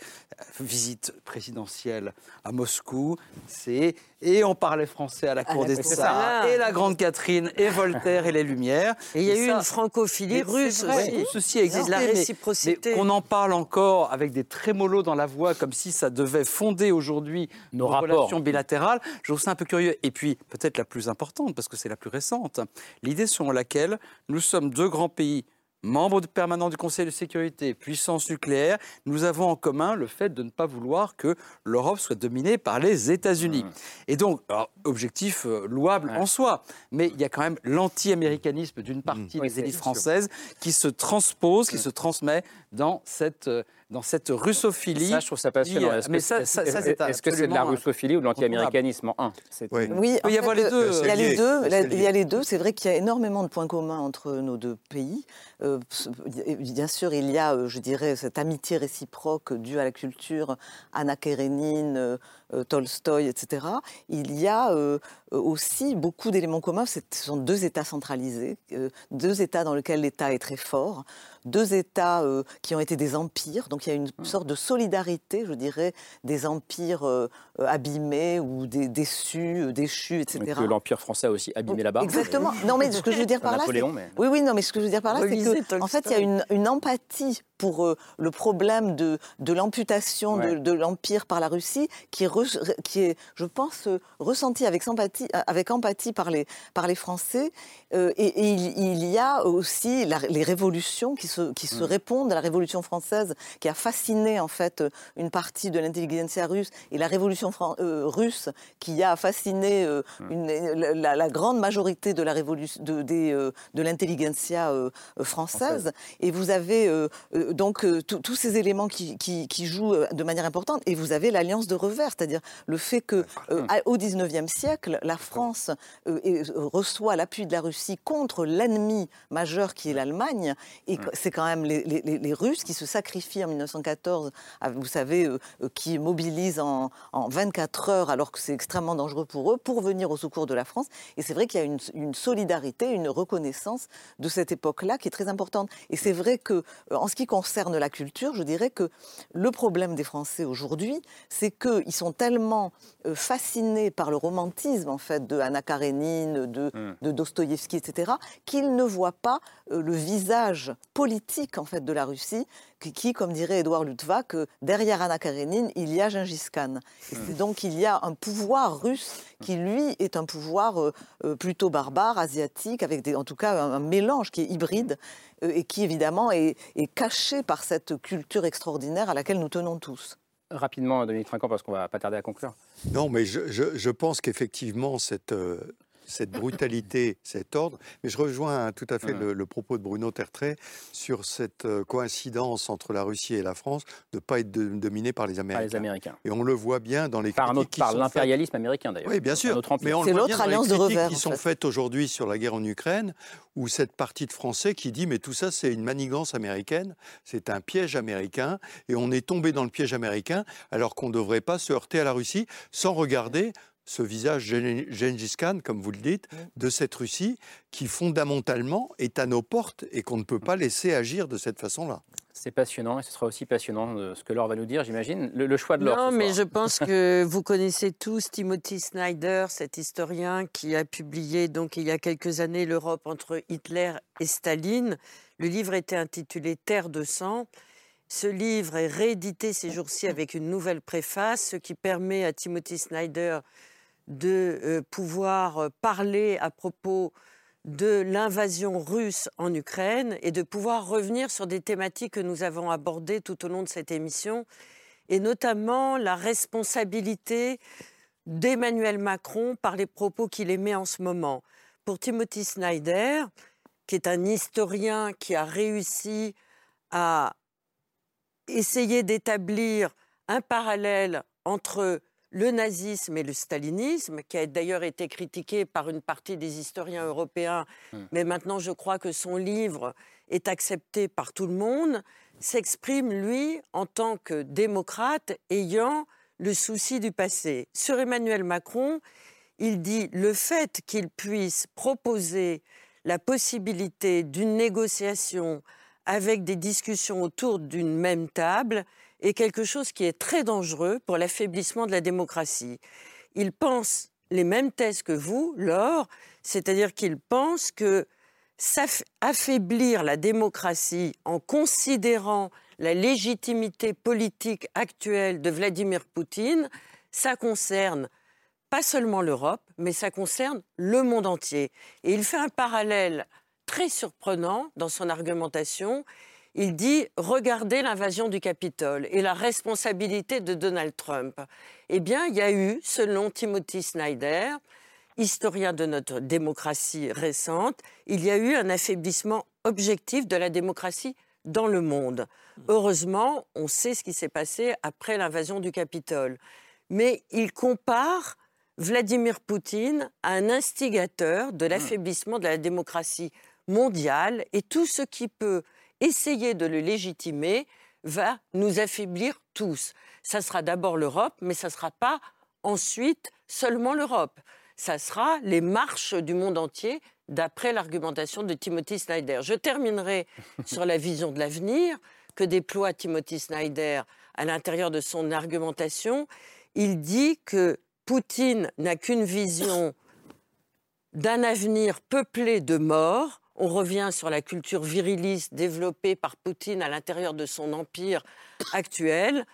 Speaker 9: visite présidentielle à Moscou, c'est et on parlait français à la cour des Tsars, et la Grande Catherine, et Voltaire, et les Lumières.
Speaker 14: Et il y a eu une francophilie
Speaker 9: mais
Speaker 14: russe
Speaker 9: vrai,
Speaker 14: aussi.
Speaker 9: Tout ceci existe.
Speaker 14: La
Speaker 9: mais-
Speaker 14: réciprocité.
Speaker 9: mais qu'on en parle encore avec des trémolos dans la voix, comme si ça devait fonder aujourd'hui
Speaker 1: Nos
Speaker 9: nos relations bilatérales, je trouve ça un peu curieux. Et puis, peut-être la plus importante, parce que c'est la plus récente, l'idée selon laquelle nous sommes deux grands pays membres de- permanents du Conseil de sécurité, puissance nucléaire, nous avons en commun le fait de ne pas vouloir que l'Europe soit dominée par les États-Unis. Et donc, alors, objectif euh, louable en soi, mais il y a quand même l'anti-américanisme d'une partie
Speaker 1: Oui,
Speaker 9: des élites françaises qui se transpose, qui se transmet dans cette, euh, dans cette russophilie.
Speaker 1: Ça, je trouve ça passionnant. Est-ce que c'est est -ce c'est de la russophilie ou de l'anti-américanisme en un?
Speaker 11: Oui, oui il y avoir les deux. Il y a les deux. Il y a les deux. C'est vrai qu'il y a énormément de points communs entre nos deux pays. Euh, bien sûr, il y a, euh, je dirais, cette amitié réciproque due à la culture, Anna Karenine, Tolstoï, etc. Il y a aussi beaucoup d'éléments communs. Ce sont deux États centralisés, deux États dans lesquels l'État est très fort deux États euh, qui ont été des empires. Donc il y a une mmh. sorte de solidarité, je dirais, des empires euh, euh, abîmés ou des déçus, déchus, etc.
Speaker 1: Que l'empire français a aussi abîmé là-bas.
Speaker 11: Exactement. Non, mais ce que je veux dire par là, c'est... oui, oui, non, mais ce que je veux dire par là, c'est que, en fait, il y a une, une empathie pour euh, le problème de, de l'amputation de, l'Empire par la Russie, qui est, qui est je pense, euh, ressenti avec, sympathie, euh, avec empathie par les, par les Français. et, il, y a aussi les révolutions qui se, qui se mm. répondent à la Révolution française, qui a fasciné en fait une partie de l'intelligentsia russe, et la Révolution russe qui a fasciné mm. une, la, grande majorité de la révolution de, de l'intelligentsia française. Et vous avez donc euh, tous ces éléments qui, jouent euh, de manière importante. Et vous avez l'alliance de revers, c'est-à-dire le fait que euh, au XIXe siècle, la France reçoit l'appui de la Russie contre l'ennemi majeur qui est l'Allemagne. Et c'est quand même les, Russes qui se sacrifient en 1914, vous savez, qui mobilisent en, 24 heures, alors que c'est extrêmement dangereux pour eux, pour venir au secours de la France. Et c'est vrai qu'il y a une, une, solidarité, une reconnaissance de cette époque-là qui est très importante. Et c'est vrai que, en ce qui concerne la culture, je dirais que le problème des Français aujourd'hui, c'est qu'ils sont tellement euh, fascinés par le romantisme en fait de Anna Karenine, de, hmm. de Dostoïevski, etc., qu'ils ne voient pas euh, le visage politique en fait de la Russie, qui, comme dirait Édouard Luttwak, que derrière Anna Karenine, il y a Gengis Khan. Hmm. donc il y a un pouvoir russe qui lui est un pouvoir euh, plutôt barbare, asiatique, avec des, en tout cas un mélange qui est hybride et qui évidemment est, caché par cette culture extraordinaire à laquelle nous tenons tous.
Speaker 1: Rapidement, Dominique Trinquant, parce qu'on va pas tarder à conclure.
Speaker 8: Non, mais je, je pense qu'effectivement, cette, euh, cette brutalité, cet ordre. Mais je rejoins tout à fait le, propos de Bruno Tertrais sur cette euh, coïncidence entre la Russie et la France de ne pas être dominée par les Américains.
Speaker 1: les Américains.
Speaker 8: Et on le voit bien dans les
Speaker 1: par, par l'impérialisme américain d'ailleurs.
Speaker 8: Oui, bien sûr. Mais on le voit bien dans les critiques qui sont faites aujourd'hui sur la guerre en Ukraine, où cette partie de Français qui dit mais tout ça c'est une manigance américaine, c'est un piège américain, et on est tombé dans le piège américain alors qu'on ne devrait pas se heurter à la Russie sans regarder ce visage Gengis Khan, comme vous le dites, de cette Russie qui fondamentalement est à nos portes et qu'on ne peut pas laisser agir de cette façon-là.
Speaker 1: C'est passionnant et ce sera aussi passionnant de ce que Laure va nous dire, j'imagine. Le, choix de Laure.
Speaker 14: Non, mais je pense que vous connaissez tous Timothy Snyder, cet historien qui a publié donc il y a quelques années l'Europe entre Hitler et Staline. Le livre était intitulé Terre de sang. Ce livre est réédité ces jours-ci avec une nouvelle préface, ce qui permet à Timothy Snyder de euh, pouvoir euh, parler à propos de l'invasion russe en Ukraine et de pouvoir revenir sur des thématiques que nous avons abordées tout au long de cette émission, et notamment la responsabilité d'Emmanuel Macron par les propos qu'il émet en ce moment. Pour Timothy Snyder, qui est un historien qui a réussi à essayer d'établir un parallèle entre le nazisme et le stalinisme, qui a d'ailleurs été critiqué par une partie des historiens européens, hmm. mais maintenant je crois que son livre est accepté par tout le monde, s'exprime, lui, en tant que démocrate ayant le souci du passé. Sur Emmanuel Macron, il dit le fait qu'il puisse proposer la possibilité d'une négociation avec des discussions autour d'une même table, est quelque chose qui est très dangereux pour l'affaiblissement de la démocratie. Il pense les mêmes thèses que vous, Laure, c'est-à-dire qu'il pense que affaiblir la démocratie en considérant la légitimité politique actuelle de Vladimir Poutine, ça concerne pas seulement l'Europe, mais ça concerne le monde entier. Et il fait un parallèle très surprenant dans son argumentation il dit regardez l'invasion du Capitole et la responsabilité de Donald Trump. Eh bien, il y a eu, selon Timothy Snyder, historien de notre démocratie récente, il y a eu un affaiblissement objectif de la démocratie dans le monde. Heureusement, on sait ce qui s'est passé après l'invasion du Capitole. Mais il compare Vladimir Poutine à un instigateur de l'affaiblissement de la démocratie mondiale et tout ce qui peut essayer de le légitimer va nous affaiblir tous. Ça sera d'abord l'Europe, mais ça ne sera pas ensuite seulement l'Europe. Ça sera les marches du monde entier d'après l'argumentation de Timothy Snyder. Je terminerai sur la vision de l'avenir que déploie Timothy Snyder à l'intérieur de son argumentation. Il dit que Poutine n'a qu'une vision d'un avenir peuplé de morts. On revient sur la culture viriliste développée par Poutine à l'intérieur de son empire actuel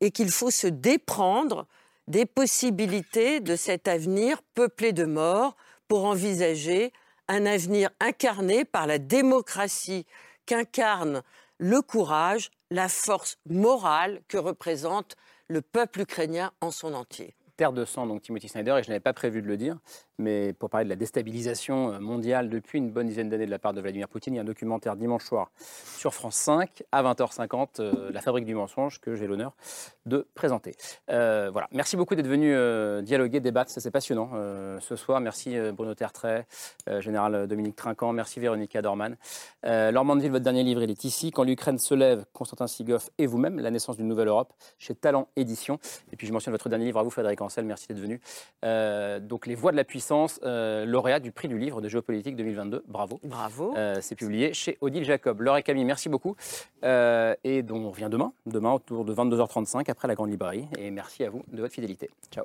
Speaker 14: et qu'il faut se déprendre des possibilités de cet avenir peuplé de morts pour envisager un avenir incarné par la démocratie qu'incarne le courage, la force morale que représente le peuple ukrainien en son entier.
Speaker 1: Terre de sang, donc Timothy Snyder, et je n'avais pas prévu de le dire, mais pour parler de la déstabilisation euh, mondiale depuis une bonne dizaine d'années de la part de Vladimir Poutine, il y a un documentaire dimanche soir sur France 5 à 20h50, euh, La fabrique du mensonge, que j'ai l'honneur de présenter. Euh, voilà, merci beaucoup d'être venu dialoguer, débattre, c'est passionnant ce soir. Merci Bruno Tertrais, général Dominique Trinquant, merci Véronique Dorman. Laure Mandeville, votre dernier livre, il est ici. Quand l'Ukraine se lève, Constantin Sigoff et vous-même, La naissance d'une nouvelle Europe, chez Talent Édition. Et puis je mentionne votre dernier livre à vous, Frédéric Ancel, merci d'être venu. donc Les Voix de la puissance euh, lauréat du prix du livre de géopolitique 2022. Bravo.
Speaker 14: Bravo.
Speaker 1: Euh, c'est publié chez Odile Jacob. Laure et Camille, merci beaucoup. Euh, et donc on revient demain, demain autour de 22h35 après la Grande Librairie. Et merci à vous de votre fidélité. Ciao.